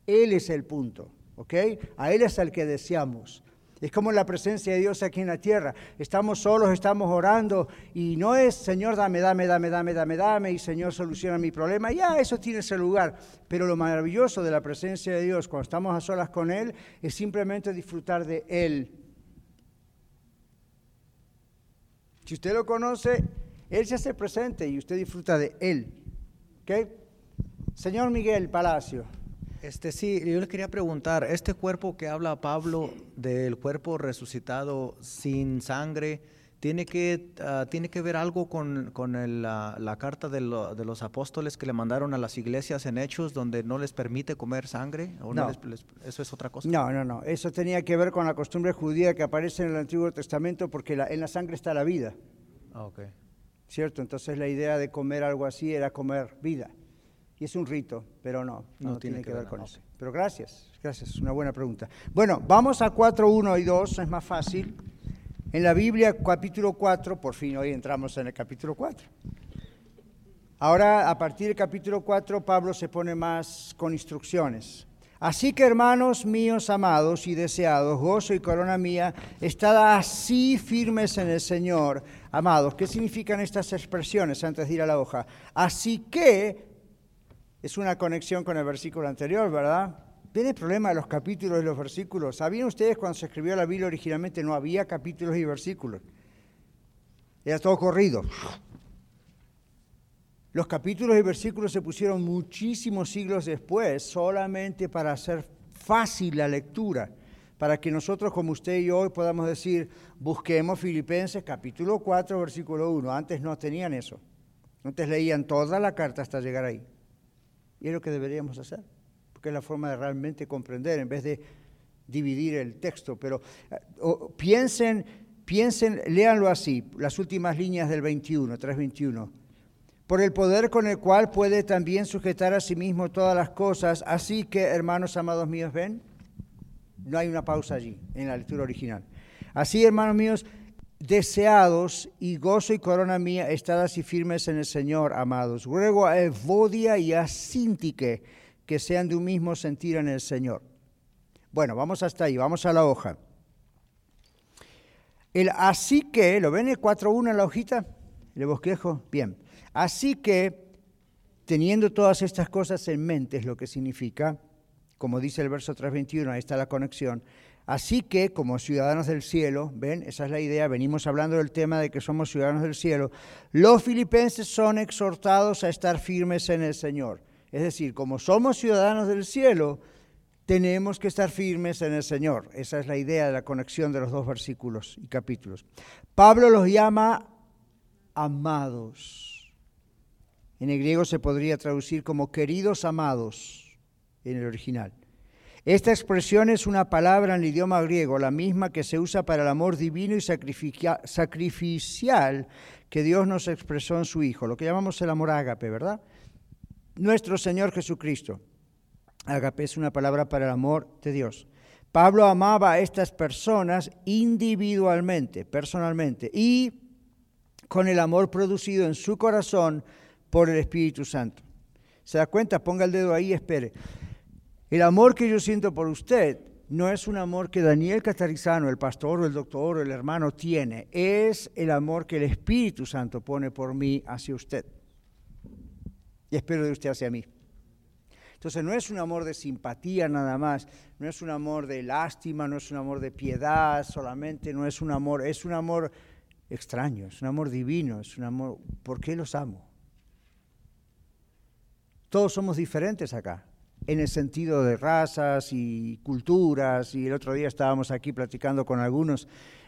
Speaker 1: Él es el punto. ¿ok? A Él es el que deseamos. Es como la presencia de Dios aquí en la tierra. Estamos solos, estamos orando y no es Señor, dame, dame, dame, dame, dame, dame y Señor soluciona mi problema. Ya, eso tiene ese lugar. Pero lo maravilloso de la presencia de Dios cuando estamos a solas con Él es simplemente disfrutar de Él. Si usted lo conoce, Él se hace presente y usted disfruta de Él. ¿Ok? Señor Miguel Palacio.
Speaker 6: Este sí, yo le quería preguntar, este cuerpo que habla Pablo del cuerpo resucitado sin sangre, ¿tiene que, ah, ¿tiene que ver algo con, con la, carta de, los apóstoles que le mandaron a las iglesias en Hechos donde no les permite comer sangre? ¿O no. ¿Eso es otra cosa?
Speaker 1: No, no, no. Eso tenía que ver con la costumbre judía que aparece en el Antiguo Testamento porque en la sangre está la vida.
Speaker 6: Ah, ok.
Speaker 1: ¿Cierto? Entonces la idea de comer algo así era comer vida. Y es un rito, pero no, no, tiene, que, ver, con eso. Pero gracias, gracias, es una buena pregunta. Bueno, vamos a 4, 1 y 2, es más fácil. En la Biblia, capítulo 4, por fin hoy entramos en el capítulo 4. Ahora, a partir del capítulo 4, Pablo se pone más con instrucciones. Así que, hermanos míos amados y deseados, gozo y corona mía, estad así firmes en el Señor. Amados, ¿qué significan estas expresiones antes de ir a la hoja? Así que es una conexión con el versículo anterior, ¿verdad? Viene el problema los capítulos y los versículos. ¿Sabían ustedes cuando se escribió la Biblia originalmente no había capítulos y versículos? Era todo corrido. Los capítulos y versículos se pusieron muchísimos siglos después solamente para hacer fácil la lectura, para que nosotros como usted y yo hoy podamos decir, busquemos Filipenses capítulo 4, versículo 1. Antes no tenían eso. Antes leían toda la carta hasta llegar ahí. Y es lo que deberíamos hacer, porque es la forma de realmente comprender en vez de dividir el texto. Pero eh, piensen, piensen, léanlo así, las últimas líneas del 21, 321. Por el poder con el cual puede también sujetar a sí mismo todas las cosas. Así que, hermanos amados míos, ven, no hay una pausa allí en la lectura original. Así, hermanos míos, deseados y gozo y corona mía, estad así firmes en el Señor, amados. Ruego a Evodia y a Sintique que sean de un mismo sentir en el Señor. Bueno, vamos hasta ahí, vamos a la hoja. El así que, ¿lo ven el 4.1 en la hojita? ¿Le bosquejo? Bien. Así que, teniendo todas estas cosas en mente, es lo que significa, como dice el verso 3.21, ahí está la conexión, Así que, como ciudadanos del cielo, ven, esa es la idea, venimos hablando del tema de que somos ciudadanos del cielo, los filipenses son exhortados a estar firmes en el Señor. Es decir, como somos ciudadanos del cielo, tenemos que estar firmes en el Señor. Esa es la idea de la conexión de los dos versículos y capítulos. Pablo los llama amados. En el griego se podría traducir como queridos amados en el original. Esta expresión es una palabra en el idioma griego, la misma que se usa para el amor divino y sacrificial que Dios nos expresó en su Hijo, lo que llamamos el amor ágape, ¿verdad? Nuestro Señor Jesucristo. Ágape es una palabra para el amor de Dios. Pablo amaba a estas personas individualmente, personalmente, y con el amor producido en su corazón por el Espíritu Santo. ¿Se da cuenta? Ponga el dedo ahí y espere. El amor que yo siento por usted no es un amor que Daniel Catarizano, el pastor o el doctor o el hermano tiene, es el amor que el Espíritu Santo pone por mí hacia usted. Y espero de usted hacia mí. Entonces no es un amor de simpatía nada más, no es un amor de lástima, no es un amor de piedad solamente, no es un amor, es un amor extraño, es un amor divino, es un amor, ¿por qué los amo? Todos somos diferentes acá en el sentido de razas y culturas, y el otro día estábamos aquí platicando con algunos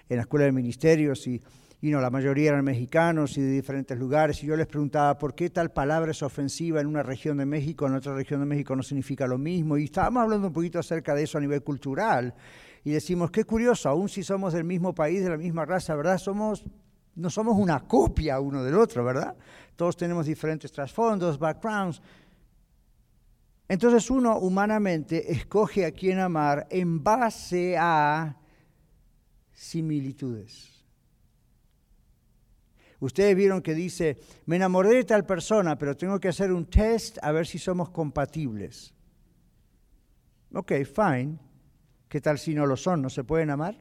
Speaker 1: en la Escuela de Ministerios y, y no, la mayoría eran mexicanos y de diferentes lugares, y yo les preguntaba por qué tal palabra es ofensiva en una región de México, en otra región de México no significa lo mismo, y estábamos hablando un poquito acerca de eso a nivel cultural, y decimos, qué curioso, aún si somos del mismo país, de la misma raza, ¿verdad? Somos, no somos una copia uno del otro, ¿verdad? Todos tenemos diferentes trasfondos, backgrounds. Entonces uno humanamente escoge a quién amar en base a similitudes. Ustedes vieron que dice, me enamoré de tal persona, pero tengo que hacer un test a ver si somos compatibles. Ok, fine. ¿Qué tal si no lo son? ¿No se pueden amar?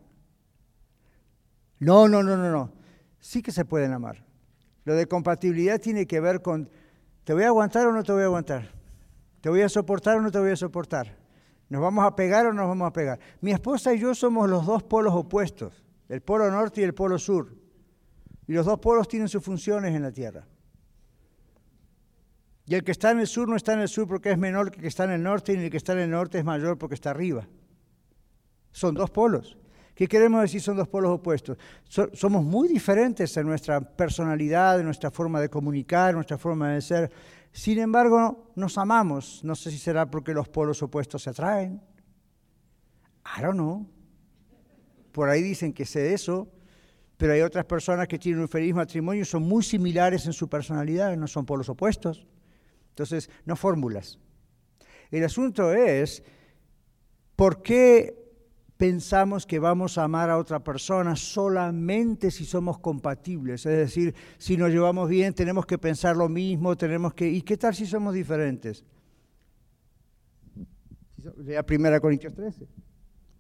Speaker 1: No, no, no, no, no. Sí que se pueden amar. Lo de compatibilidad tiene que ver con, ¿te voy a aguantar o no te voy a aguantar? ¿Te voy a soportar o no te voy a soportar? ¿Nos vamos a pegar o no nos vamos a pegar? Mi esposa y yo somos los dos polos opuestos, el polo norte y el polo sur. Y los dos polos tienen sus funciones en la Tierra. Y el que está en el sur no está en el sur porque es menor que el que está en el norte, y el que está en el norte es mayor porque está arriba. Son dos polos. ¿Qué queremos decir son dos polos opuestos? somos muy diferentes en nuestra personalidad, en nuestra forma de comunicar, en nuestra forma de ser. Sin embargo, nos amamos. No sé si será porque los polos opuestos se atraen. I don't know. Por ahí dicen que sé eso pero hay otras personas que tienen un feliz matrimonio y son muy similares en su personalidad, no son polos opuestos. Entonces, no fórmulas. El asunto es, ¿por qué pensamos que vamos a amar a otra persona solamente si somos compatibles? Es decir, si nos llevamos bien, tenemos que pensar lo mismo, tenemos que... ¿Y qué tal si somos diferentes? Lea 1 Corintios 13.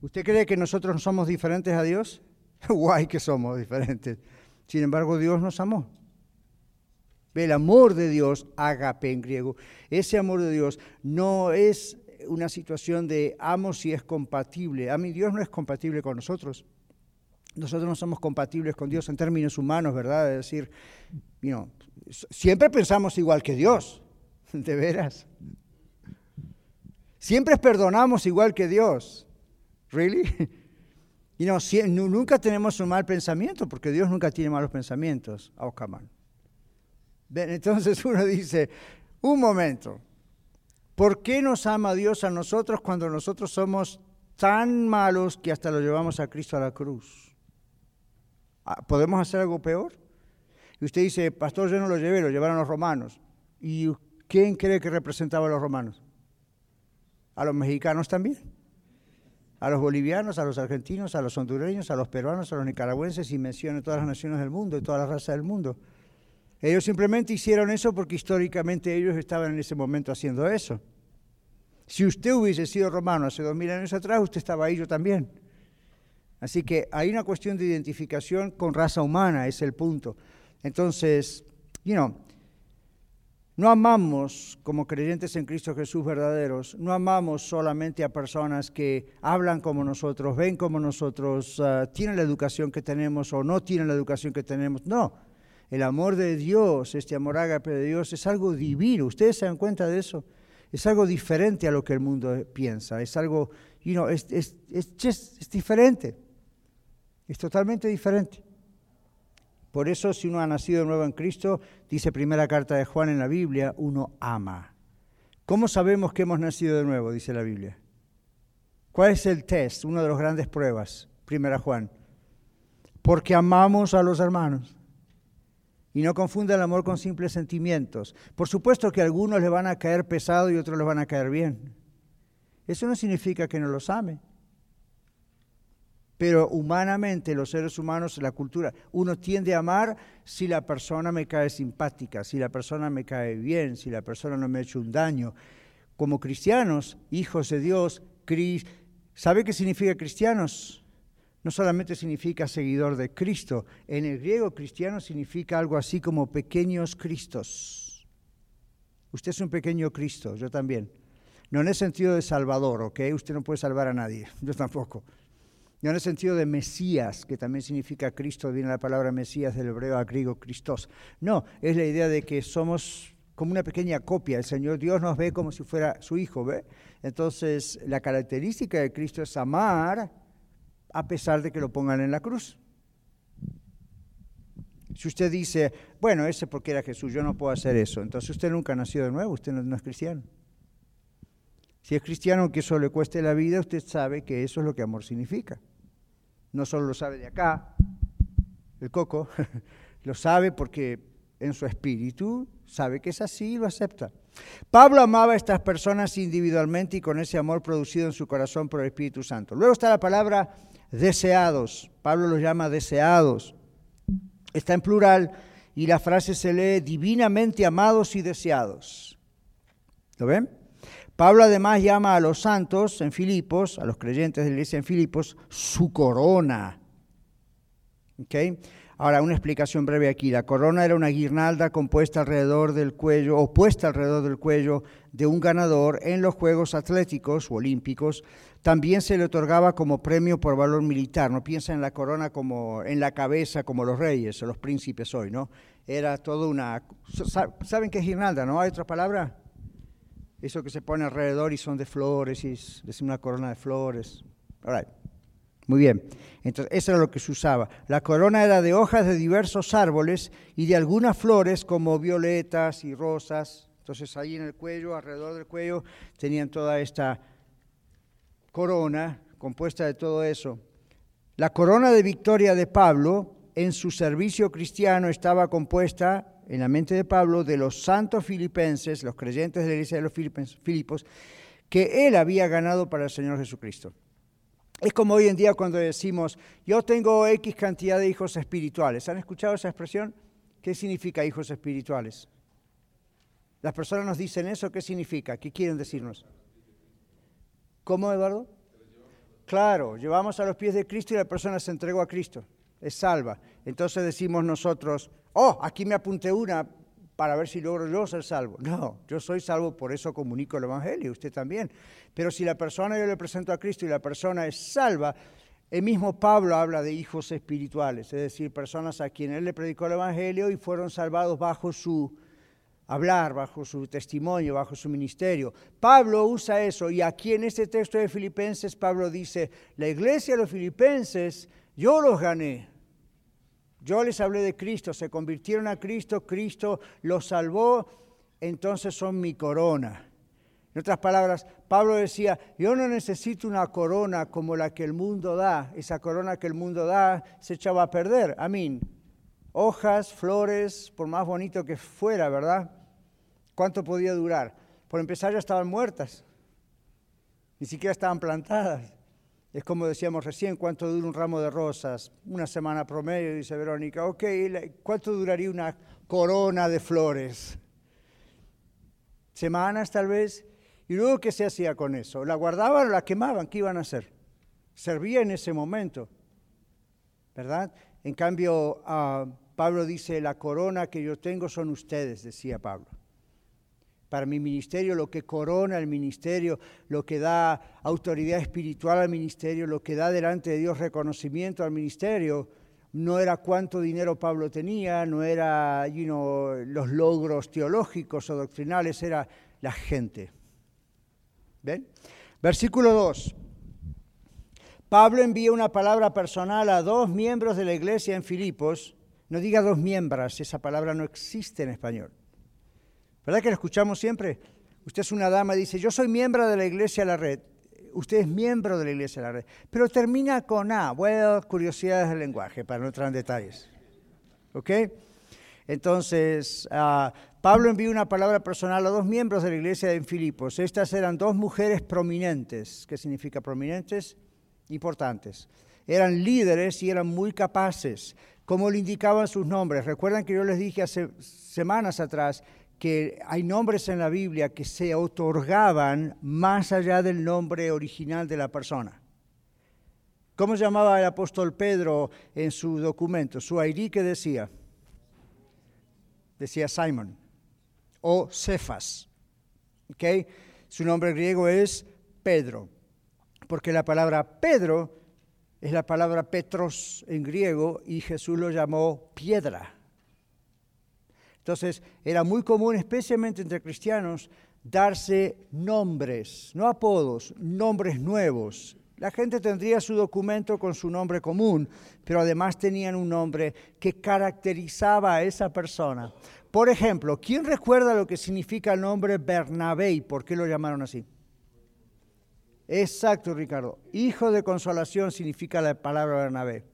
Speaker 1: ¿Usted cree que nosotros no somos diferentes a Dios? [LAUGHS] Guay que somos diferentes. Sin embargo, Dios nos amó. El amor de Dios, agape en griego, ese amor de Dios no es una situación de amo si es compatible. A mí Dios no es compatible con nosotros. Nosotros no somos compatibles con Dios en términos humanos, ¿verdad? Es decir, siempre pensamos igual que Dios, [LAUGHS] de veras. Siempre perdonamos igual que Dios. ¿Really? [LAUGHS] Y no, nunca tenemos un mal pensamiento, porque Dios nunca tiene malos pensamientos. Oh, Entonces uno dice, un momento, ¿por qué nos ama Dios a nosotros cuando nosotros somos tan malos que hasta lo llevamos a Cristo a la cruz? Ah, ¿Podemos hacer algo peor? Y usted dice, pastor, yo no lo llevé, lo llevaron los romanos. ¿Y quién cree que representaba a los romanos? ¿A los mexicanos también? a los bolivianos, a los argentinos, a los hondureños, a los peruanos, a los nicaragüenses y menciona todas las naciones del mundo y todas las razas del mundo. Ellos simplemente hicieron eso porque históricamente ellos estaban en ese momento haciendo eso. Si usted hubiese sido romano hace dos mil años atrás, usted estaba ahí, yo también. Así que hay una cuestión de identificación con raza humana, es el punto. Entonces, you know, no amamos como creyentes en Cristo Jesús verdaderos, no amamos solamente a personas que hablan como nosotros, ven como nosotros, ah, tienen la educación que tenemos o no tienen la educación que tenemos. No, el amor de Dios, este amor ágape de Dios es algo divino. ¿Ustedes se dan cuenta de eso? Es algo diferente a lo que el mundo piensa. Es algo, you know, es, es, es diferente. Es totalmente diferente. Por eso si uno ha nacido de nuevo en Cristo, dice primera carta de Juan en la Biblia, uno ama. ¿Cómo sabemos que hemos nacido de nuevo? Dice la Biblia. ¿Cuál es el test? Una de las grandes pruebas, primera Juan. Porque amamos a los hermanos. Y no confunda el amor con simples sentimientos. Por supuesto que a algunos le van a caer pesado y otros les van a caer bien. Eso no significa que no los ame. Pero humanamente, los seres humanos, la cultura, uno tiende a amar si la persona me cae simpática, si la persona me cae bien, si la persona no me ha hecho un daño. Como cristianos, hijos de Dios, ¿sabe qué significa cristianos? No solamente significa seguidor de Cristo, en el griego cristiano significa algo así como pequeños Cristos. Usted es un pequeño Cristo, yo también. No en el sentido de salvador, ¿ok? Usted no puede salvar a nadie, [LAUGHS] yo tampoco. No en el sentido de Mesías, que también significa Cristo, viene la palabra Mesías del hebreo a griego Christos. No, es la idea de que somos como una pequeña copia. El Señor Dios nos ve como si fuera su Hijo, ¿ve? Entonces, la característica de Cristo es amar a pesar de que lo pongan en la cruz. Si usted dice, bueno, ese porque era Jesús, yo no puedo hacer eso, entonces usted nunca nació de nuevo, usted no, es cristiano. Si es cristiano, aunque eso le cueste la vida, usted sabe que eso es lo que amor significa. No solo lo sabe de acá, el coco, [LAUGHS] lo sabe porque en su espíritu sabe que es así y lo acepta. Pablo amaba a estas personas individualmente y con ese amor producido en su corazón por el Espíritu Santo. Luego está la palabra deseados. Pablo los llama deseados. Está en plural y la frase se lee divinamente amados y deseados. ¿Lo ven? Pablo además llama a los santos en Filipos, a los creyentes de la iglesia en Filipos, su corona. ¿Okay? Ahora, una explicación breve aquí. La corona era una guirnalda compuesta alrededor del cuello, o puesta alrededor del cuello de un ganador en los Juegos Atléticos o Olímpicos. También se le otorgaba como premio por valor militar. No piensa en la corona como en la cabeza, como los reyes o los príncipes hoy, ¿no? Era toda una... ¿Saben qué es guirnalda, no? ¿Hay otra palabra? Eso que se pone alrededor y son de flores, y es, una corona de flores. All right. Muy bien, entonces eso era lo que se usaba. La corona era de hojas de diversos árboles y de algunas flores como violetas y rosas. Entonces ahí en el cuello, alrededor del cuello, tenían toda esta corona compuesta de todo eso. La corona de victoria de Pablo en su servicio cristiano estaba compuesta en la mente de Pablo de los santos filipenses, los creyentes de la iglesia de los Filipos, que él había ganado para el Señor Jesucristo. Es como hoy en día cuando decimos, yo tengo X cantidad de hijos espirituales. ¿Han escuchado esa expresión? ¿Qué significa hijos espirituales? Las personas nos dicen eso, ¿qué significa? ¿Qué quieren decirnos? ¿Cómo, Eduardo? Claro, llevamos a los pies de Cristo y la persona se entregó a Cristo, es salva. Entonces decimos nosotros, oh, aquí me apunté una, para ver si logro yo ser salvo. No, yo soy salvo, por eso comunico el Evangelio, usted también. Pero si la persona yo le presento a Cristo y la persona es salva, el mismo Pablo habla de hijos espirituales, es decir, personas a quienes él le predicó el Evangelio y fueron salvados bajo su hablar, bajo su testimonio, bajo su ministerio. Pablo usa eso y aquí en este texto de Filipenses Pablo dice, la iglesia de los filipenses, yo los gané, yo les hablé de Cristo, se convirtieron a Cristo, Cristo los salvó, entonces son mi corona. En otras palabras, Pablo decía, yo no necesito una corona como la que el mundo da. Esa corona que el mundo da se echaba a perder. Amén. Hojas, flores, por más bonito que fuera, ¿verdad? ¿Cuánto podía durar? Por empezar ya estaban muertas. Ni siquiera estaban plantadas. Es como decíamos recién, ¿cuánto dura un ramo de rosas? Una semana promedio, dice Verónica. Ok, ¿cuánto duraría una corona de flores? Semanas tal vez. ¿Y luego qué se hacía con eso? ¿La guardaban o la quemaban? ¿Qué iban a hacer? Servía en ese momento, ¿verdad? En cambio, ah, Pablo dice, la corona que yo tengo son ustedes, decía Pablo para mi ministerio, lo que corona el ministerio, lo que da autoridad espiritual al ministerio, lo que da delante de Dios reconocimiento al ministerio, no era cuánto dinero Pablo tenía, no era los logros teológicos o doctrinales, era la gente. ¿Ven? Versículo 2. Pablo envía una palabra personal a dos miembros de la iglesia en Filipos. No diga dos miembros, esa palabra no existe en español. ¿Verdad que lo escuchamos siempre? Usted es una dama dice, yo soy miembro de la iglesia la red. Usted es miembro de la iglesia la red. Pero termina con A. Bueno, curiosidades del lenguaje, para no entrar en detalles. ¿Ok? Entonces, ah, Pablo envió una palabra personal a dos miembros de la iglesia de Filipos. Estas eran dos mujeres prominentes. ¿Qué significa prominentes? Importantes. Eran líderes y eran muy capaces, como le indicaban sus nombres. Recuerdan que yo les dije hace semanas atrás que hay nombres en la Biblia que se otorgaban más allá del nombre original de la persona. ¿Cómo llamaba el apóstol Pedro en su documento? Su ID que decía, decía Simon o Cefas. ¿okay? Su nombre griego es Pedro, porque la palabra Pedro es la palabra Petros en griego y Jesús lo llamó piedra. Entonces, era muy común, especialmente entre cristianos, darse nombres, no apodos, nombres nuevos. La gente tendría su documento con su nombre común, pero además tenían un nombre que caracterizaba a esa persona. Por ejemplo, ¿quién recuerda lo que significa el nombre Bernabé y por qué lo llamaron así? Exacto, Ricardo. Hijo de consolación significa la palabra Bernabé.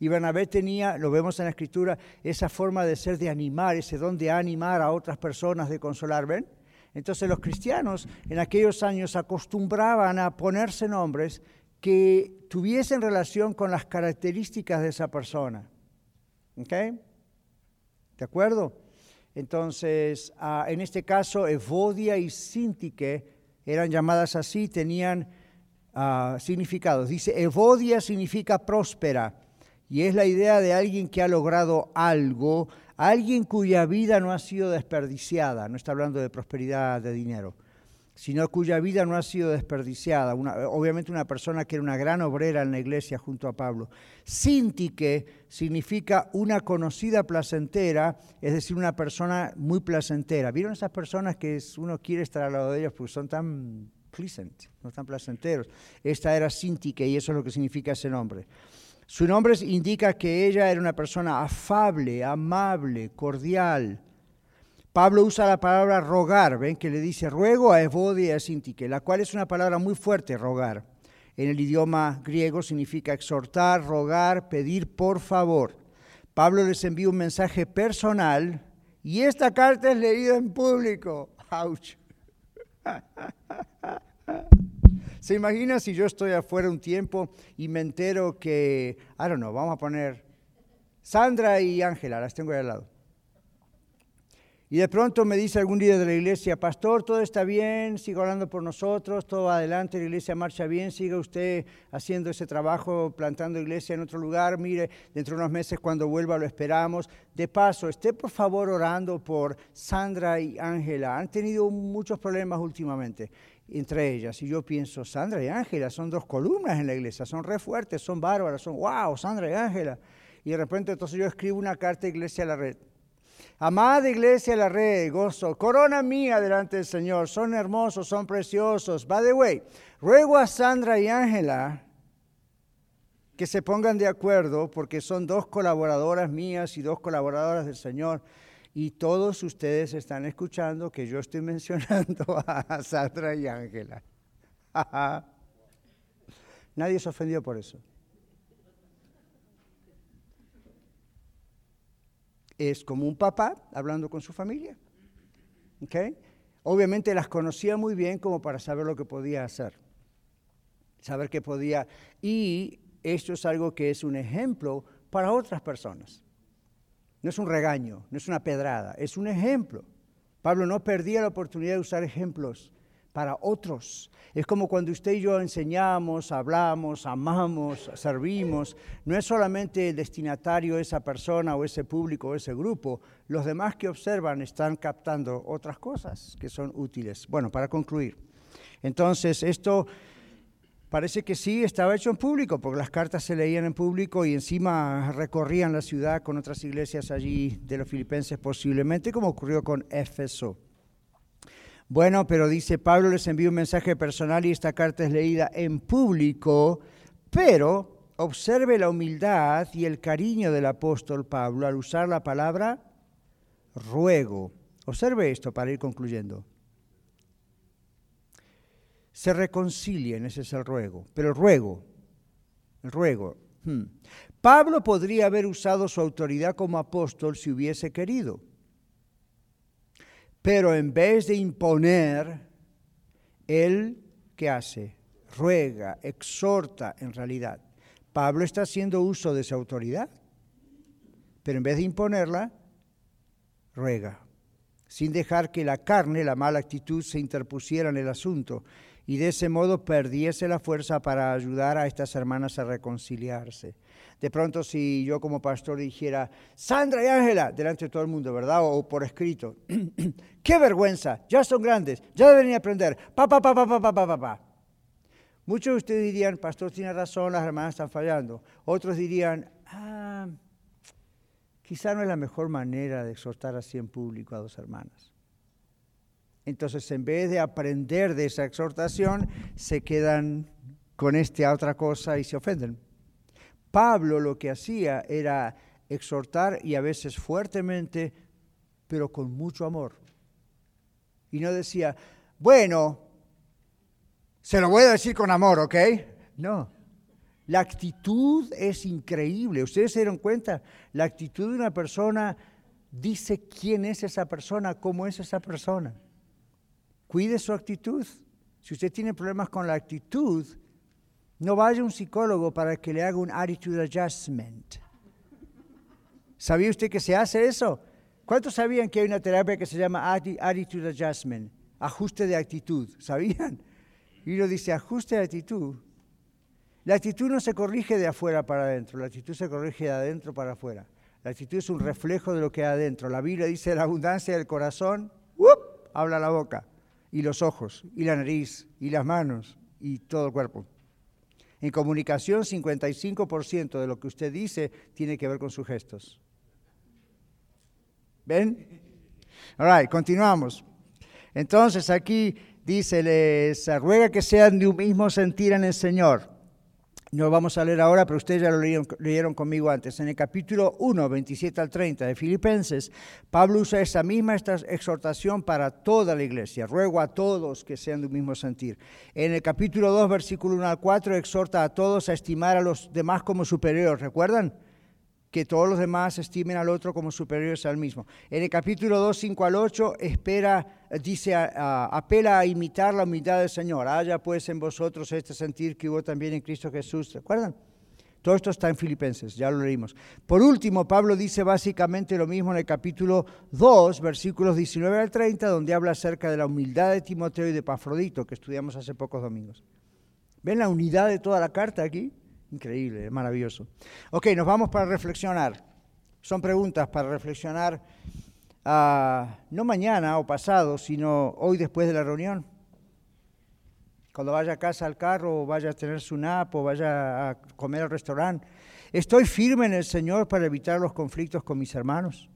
Speaker 1: Y Bernabé tenía, lo vemos en la escritura, esa forma de ser, de animar, ese don de animar a otras personas, de consolar. ¿Ven? Entonces los cristianos en aquellos años acostumbraban a ponerse nombres que tuviesen relación con las características de esa persona. ¿Ok? ¿De acuerdo? Entonces, ah, en este caso, Evodia y Sintique eran llamadas así, tenían ah, significados. Dice, Evodia significa próspera y es la idea de alguien que ha logrado algo, alguien cuya vida no ha sido desperdiciada, no está hablando de prosperidad de dinero, sino cuya vida no ha sido desperdiciada, obviamente una persona que era una gran obrera en la iglesia junto a Pablo. Sintique significa una conocida placentera, es decir, una persona muy placentera. ¿Vieron esas personas que uno quiere estar al lado de ellas porque son tan pleasant, no tan placenteros? Esta era Sintique y eso es lo que significa ese nombre. Su nombre indica que ella era una persona afable, amable, cordial. Pablo usa la palabra rogar, ven que le dice ruego a Evodia y a Sintique, la cual es una palabra muy fuerte, rogar. En el idioma griego significa exhortar, rogar, pedir por favor. Pablo les envía un mensaje personal y esta carta es leída en público. ¡Auch! [LAUGHS] ¿Se imagina si yo estoy afuera un tiempo y me entero que, I don't know, vamos a poner Sandra y Ángela, las tengo ahí al lado. Y de pronto me dice algún líder de la iglesia, pastor, todo está bien, siga hablando por nosotros, todo va adelante, la iglesia marcha bien, siga usted haciendo ese trabajo, plantando iglesia en otro lugar, mire, dentro de unos meses cuando vuelva lo esperamos. De paso, esté por favor orando por Sandra y Ángela, han tenido muchos problemas últimamente entre ellas. Y yo pienso, Sandra y Ángela son dos columnas en la iglesia, son re fuertes, son bárbaras, son wow, Sandra y Ángela. Y de repente entonces yo escribo una carta a Iglesia a la Red. Amada Iglesia a la Red, gozo, corona mía delante del Señor, son hermosos, son preciosos. By the way, ruego a Sandra y Ángela que se pongan de acuerdo porque son dos colaboradoras mías y dos colaboradoras del Señor y todos ustedes están escuchando que yo estoy [LAUGHS] mencionando a Sandra y Ángela. [LAUGHS] Nadie se ofendió por eso. Es como un papá hablando con su familia. Obviamente las conocía muy bien como para saber lo que podía hacer, saber qué podía. Y esto es algo que es un ejemplo para otras personas. No es un regaño, no es una pedrada, es un ejemplo. Pablo no perdía la oportunidad de usar ejemplos para otros. Es como cuando usted y yo enseñamos, hablamos, amamos, servimos. No es solamente el destinatario esa persona o ese público o ese grupo. Los demás que observan están captando otras cosas que son útiles. Bueno, para concluir. Entonces, esto Parece que sí, estaba hecho en público, porque las cartas se leían en público y encima recorrían la ciudad con otras iglesias allí de los filipenses posiblemente, como ocurrió con Éfeso. Bueno, pero dice Pablo les envió un mensaje personal y esta carta es leída en público, pero observe la humildad y el cariño del apóstol Pablo al usar la palabra ruego. Observe esto para ir concluyendo se reconcilien, ese es el ruego. Pero el ruego, ruego. Hmm. Pablo podría haber usado su autoridad como apóstol si hubiese querido. Pero en vez de imponer, él, ¿qué hace? Ruega, exhorta en realidad. Pablo está haciendo uso de su autoridad, pero en vez de imponerla, ruega, sin dejar que la carne, la mala actitud, se interpusiera en el asunto y de ese modo perdiese la fuerza para ayudar a estas hermanas a reconciliarse. De pronto si yo como pastor dijera, Sandra y Ángela, delante de todo el mundo, ¿verdad? O, por escrito, [CLEARS THROAT] qué vergüenza, ya son grandes, ya deben aprender, pa, pa, pa, pa, pa, pa, pa, pa. Muchos de ustedes dirían, pastor tiene razón, las hermanas están fallando. Otros dirían, ah, quizá no es la mejor manera de exhortar así en público a dos hermanas. Entonces, en vez de aprender de esa exhortación, se quedan con esta otra cosa y se ofenden. Pablo lo que hacía era exhortar y a veces fuertemente, pero con mucho amor. Y no decía, bueno, se lo voy a decir con amor, ¿ok? No. La actitud es increíble. ¿Ustedes se dieron cuenta? La actitud de una persona dice quién es esa persona, cómo es esa persona. Cuide su actitud. Si usted tiene problemas con la actitud, no vaya a un psicólogo para que le haga un attitude adjustment. ¿Sabía usted que se hace eso? ¿Cuántos sabían que hay una terapia que se llama attitude adjustment? Ajuste de actitud. ¿Sabían? Y uno dice, ajuste de actitud. La actitud no se corrige de afuera para adentro, la actitud se corrige de adentro para afuera. La actitud es un reflejo de lo que hay adentro. La Biblia dice la abundancia del corazón, habla la boca, y los ojos, y la nariz, y las manos, y todo el cuerpo. En comunicación, 55% de lo que usted dice tiene que ver con sus gestos. ¿Ven? All right, continuamos. Entonces aquí dice, les ruega que sean de un mismo sentir en el Señor no vamos a leer ahora, pero ustedes ya lo leyeron, conmigo antes. En el capítulo 1, 27 al 30 de Filipenses, Pablo usa esa misma exhortación para toda la iglesia. Ruego a todos que sean de un mismo sentir. En el capítulo 2, versículo 1 al 4, exhorta a todos a estimar a los demás como superiores. ¿Recuerdan? Que todos los demás estimen al otro como superiores al mismo. En el capítulo 2, 5 al 8, espera, dice, apela a imitar la humildad del Señor. Haya pues en vosotros este sentir que hubo también en Cristo Jesús. ¿Recuerdan? Todo esto está en Filipenses, ya lo leímos. Por último, Pablo dice básicamente lo mismo en el capítulo 2, versículos 19 al 30, donde habla acerca de la humildad de Timoteo y de Pafrodito, que estudiamos hace pocos domingos. ¿Ven la unidad de toda la carta aquí? Increíble, maravilloso. Ok, nos vamos para reflexionar. Son preguntas para reflexionar, ah, no mañana o pasado, sino hoy después de la reunión. Cuando vaya a casa al carro, o vaya a tener su nap, o vaya a comer al restaurante. ¿Estoy firme en el Señor para evitar los conflictos con mis hermanos?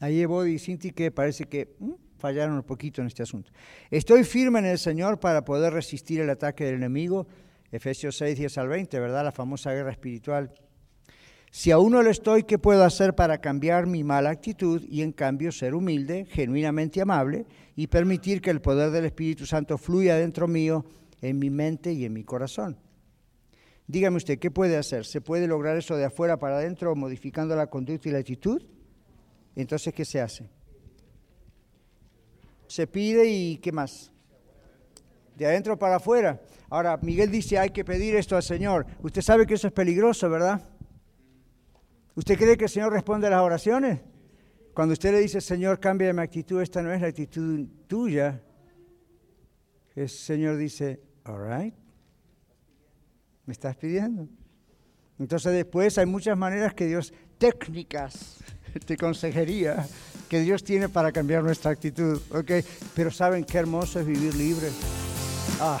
Speaker 1: Ahí voy y Cinti que parece que mm, fallaron un poquito en este asunto. ¿Estoy firme en el Señor para poder resistir el ataque del enemigo? Efesios 6, 10 al 20, ¿verdad? La famosa guerra espiritual. Si aún no lo estoy, ¿qué puedo hacer para cambiar mi mala actitud y en cambio ser humilde, genuinamente amable y permitir que el poder del Espíritu Santo fluya dentro mío, en mi mente y en mi corazón? Dígame usted, ¿qué puede hacer? ¿Se puede lograr eso de afuera para adentro modificando la conducta y la actitud? Entonces, ¿qué se hace? Se pide y ¿qué más? De adentro para afuera. Ahora, Miguel dice, hay que pedir esto al Señor. Usted sabe que eso es peligroso, ¿verdad? ¿Usted cree que el Señor responde a las oraciones? Cuando usted le dice, Señor, cambia mi actitud, esta no es la actitud tuya. El Señor dice, all right, me estás pidiendo. Entonces después hay muchas maneras que Dios, técnicas de consejería, que Dios tiene para cambiar nuestra actitud, ¿ok? Pero saben qué hermoso es vivir libre. Ah.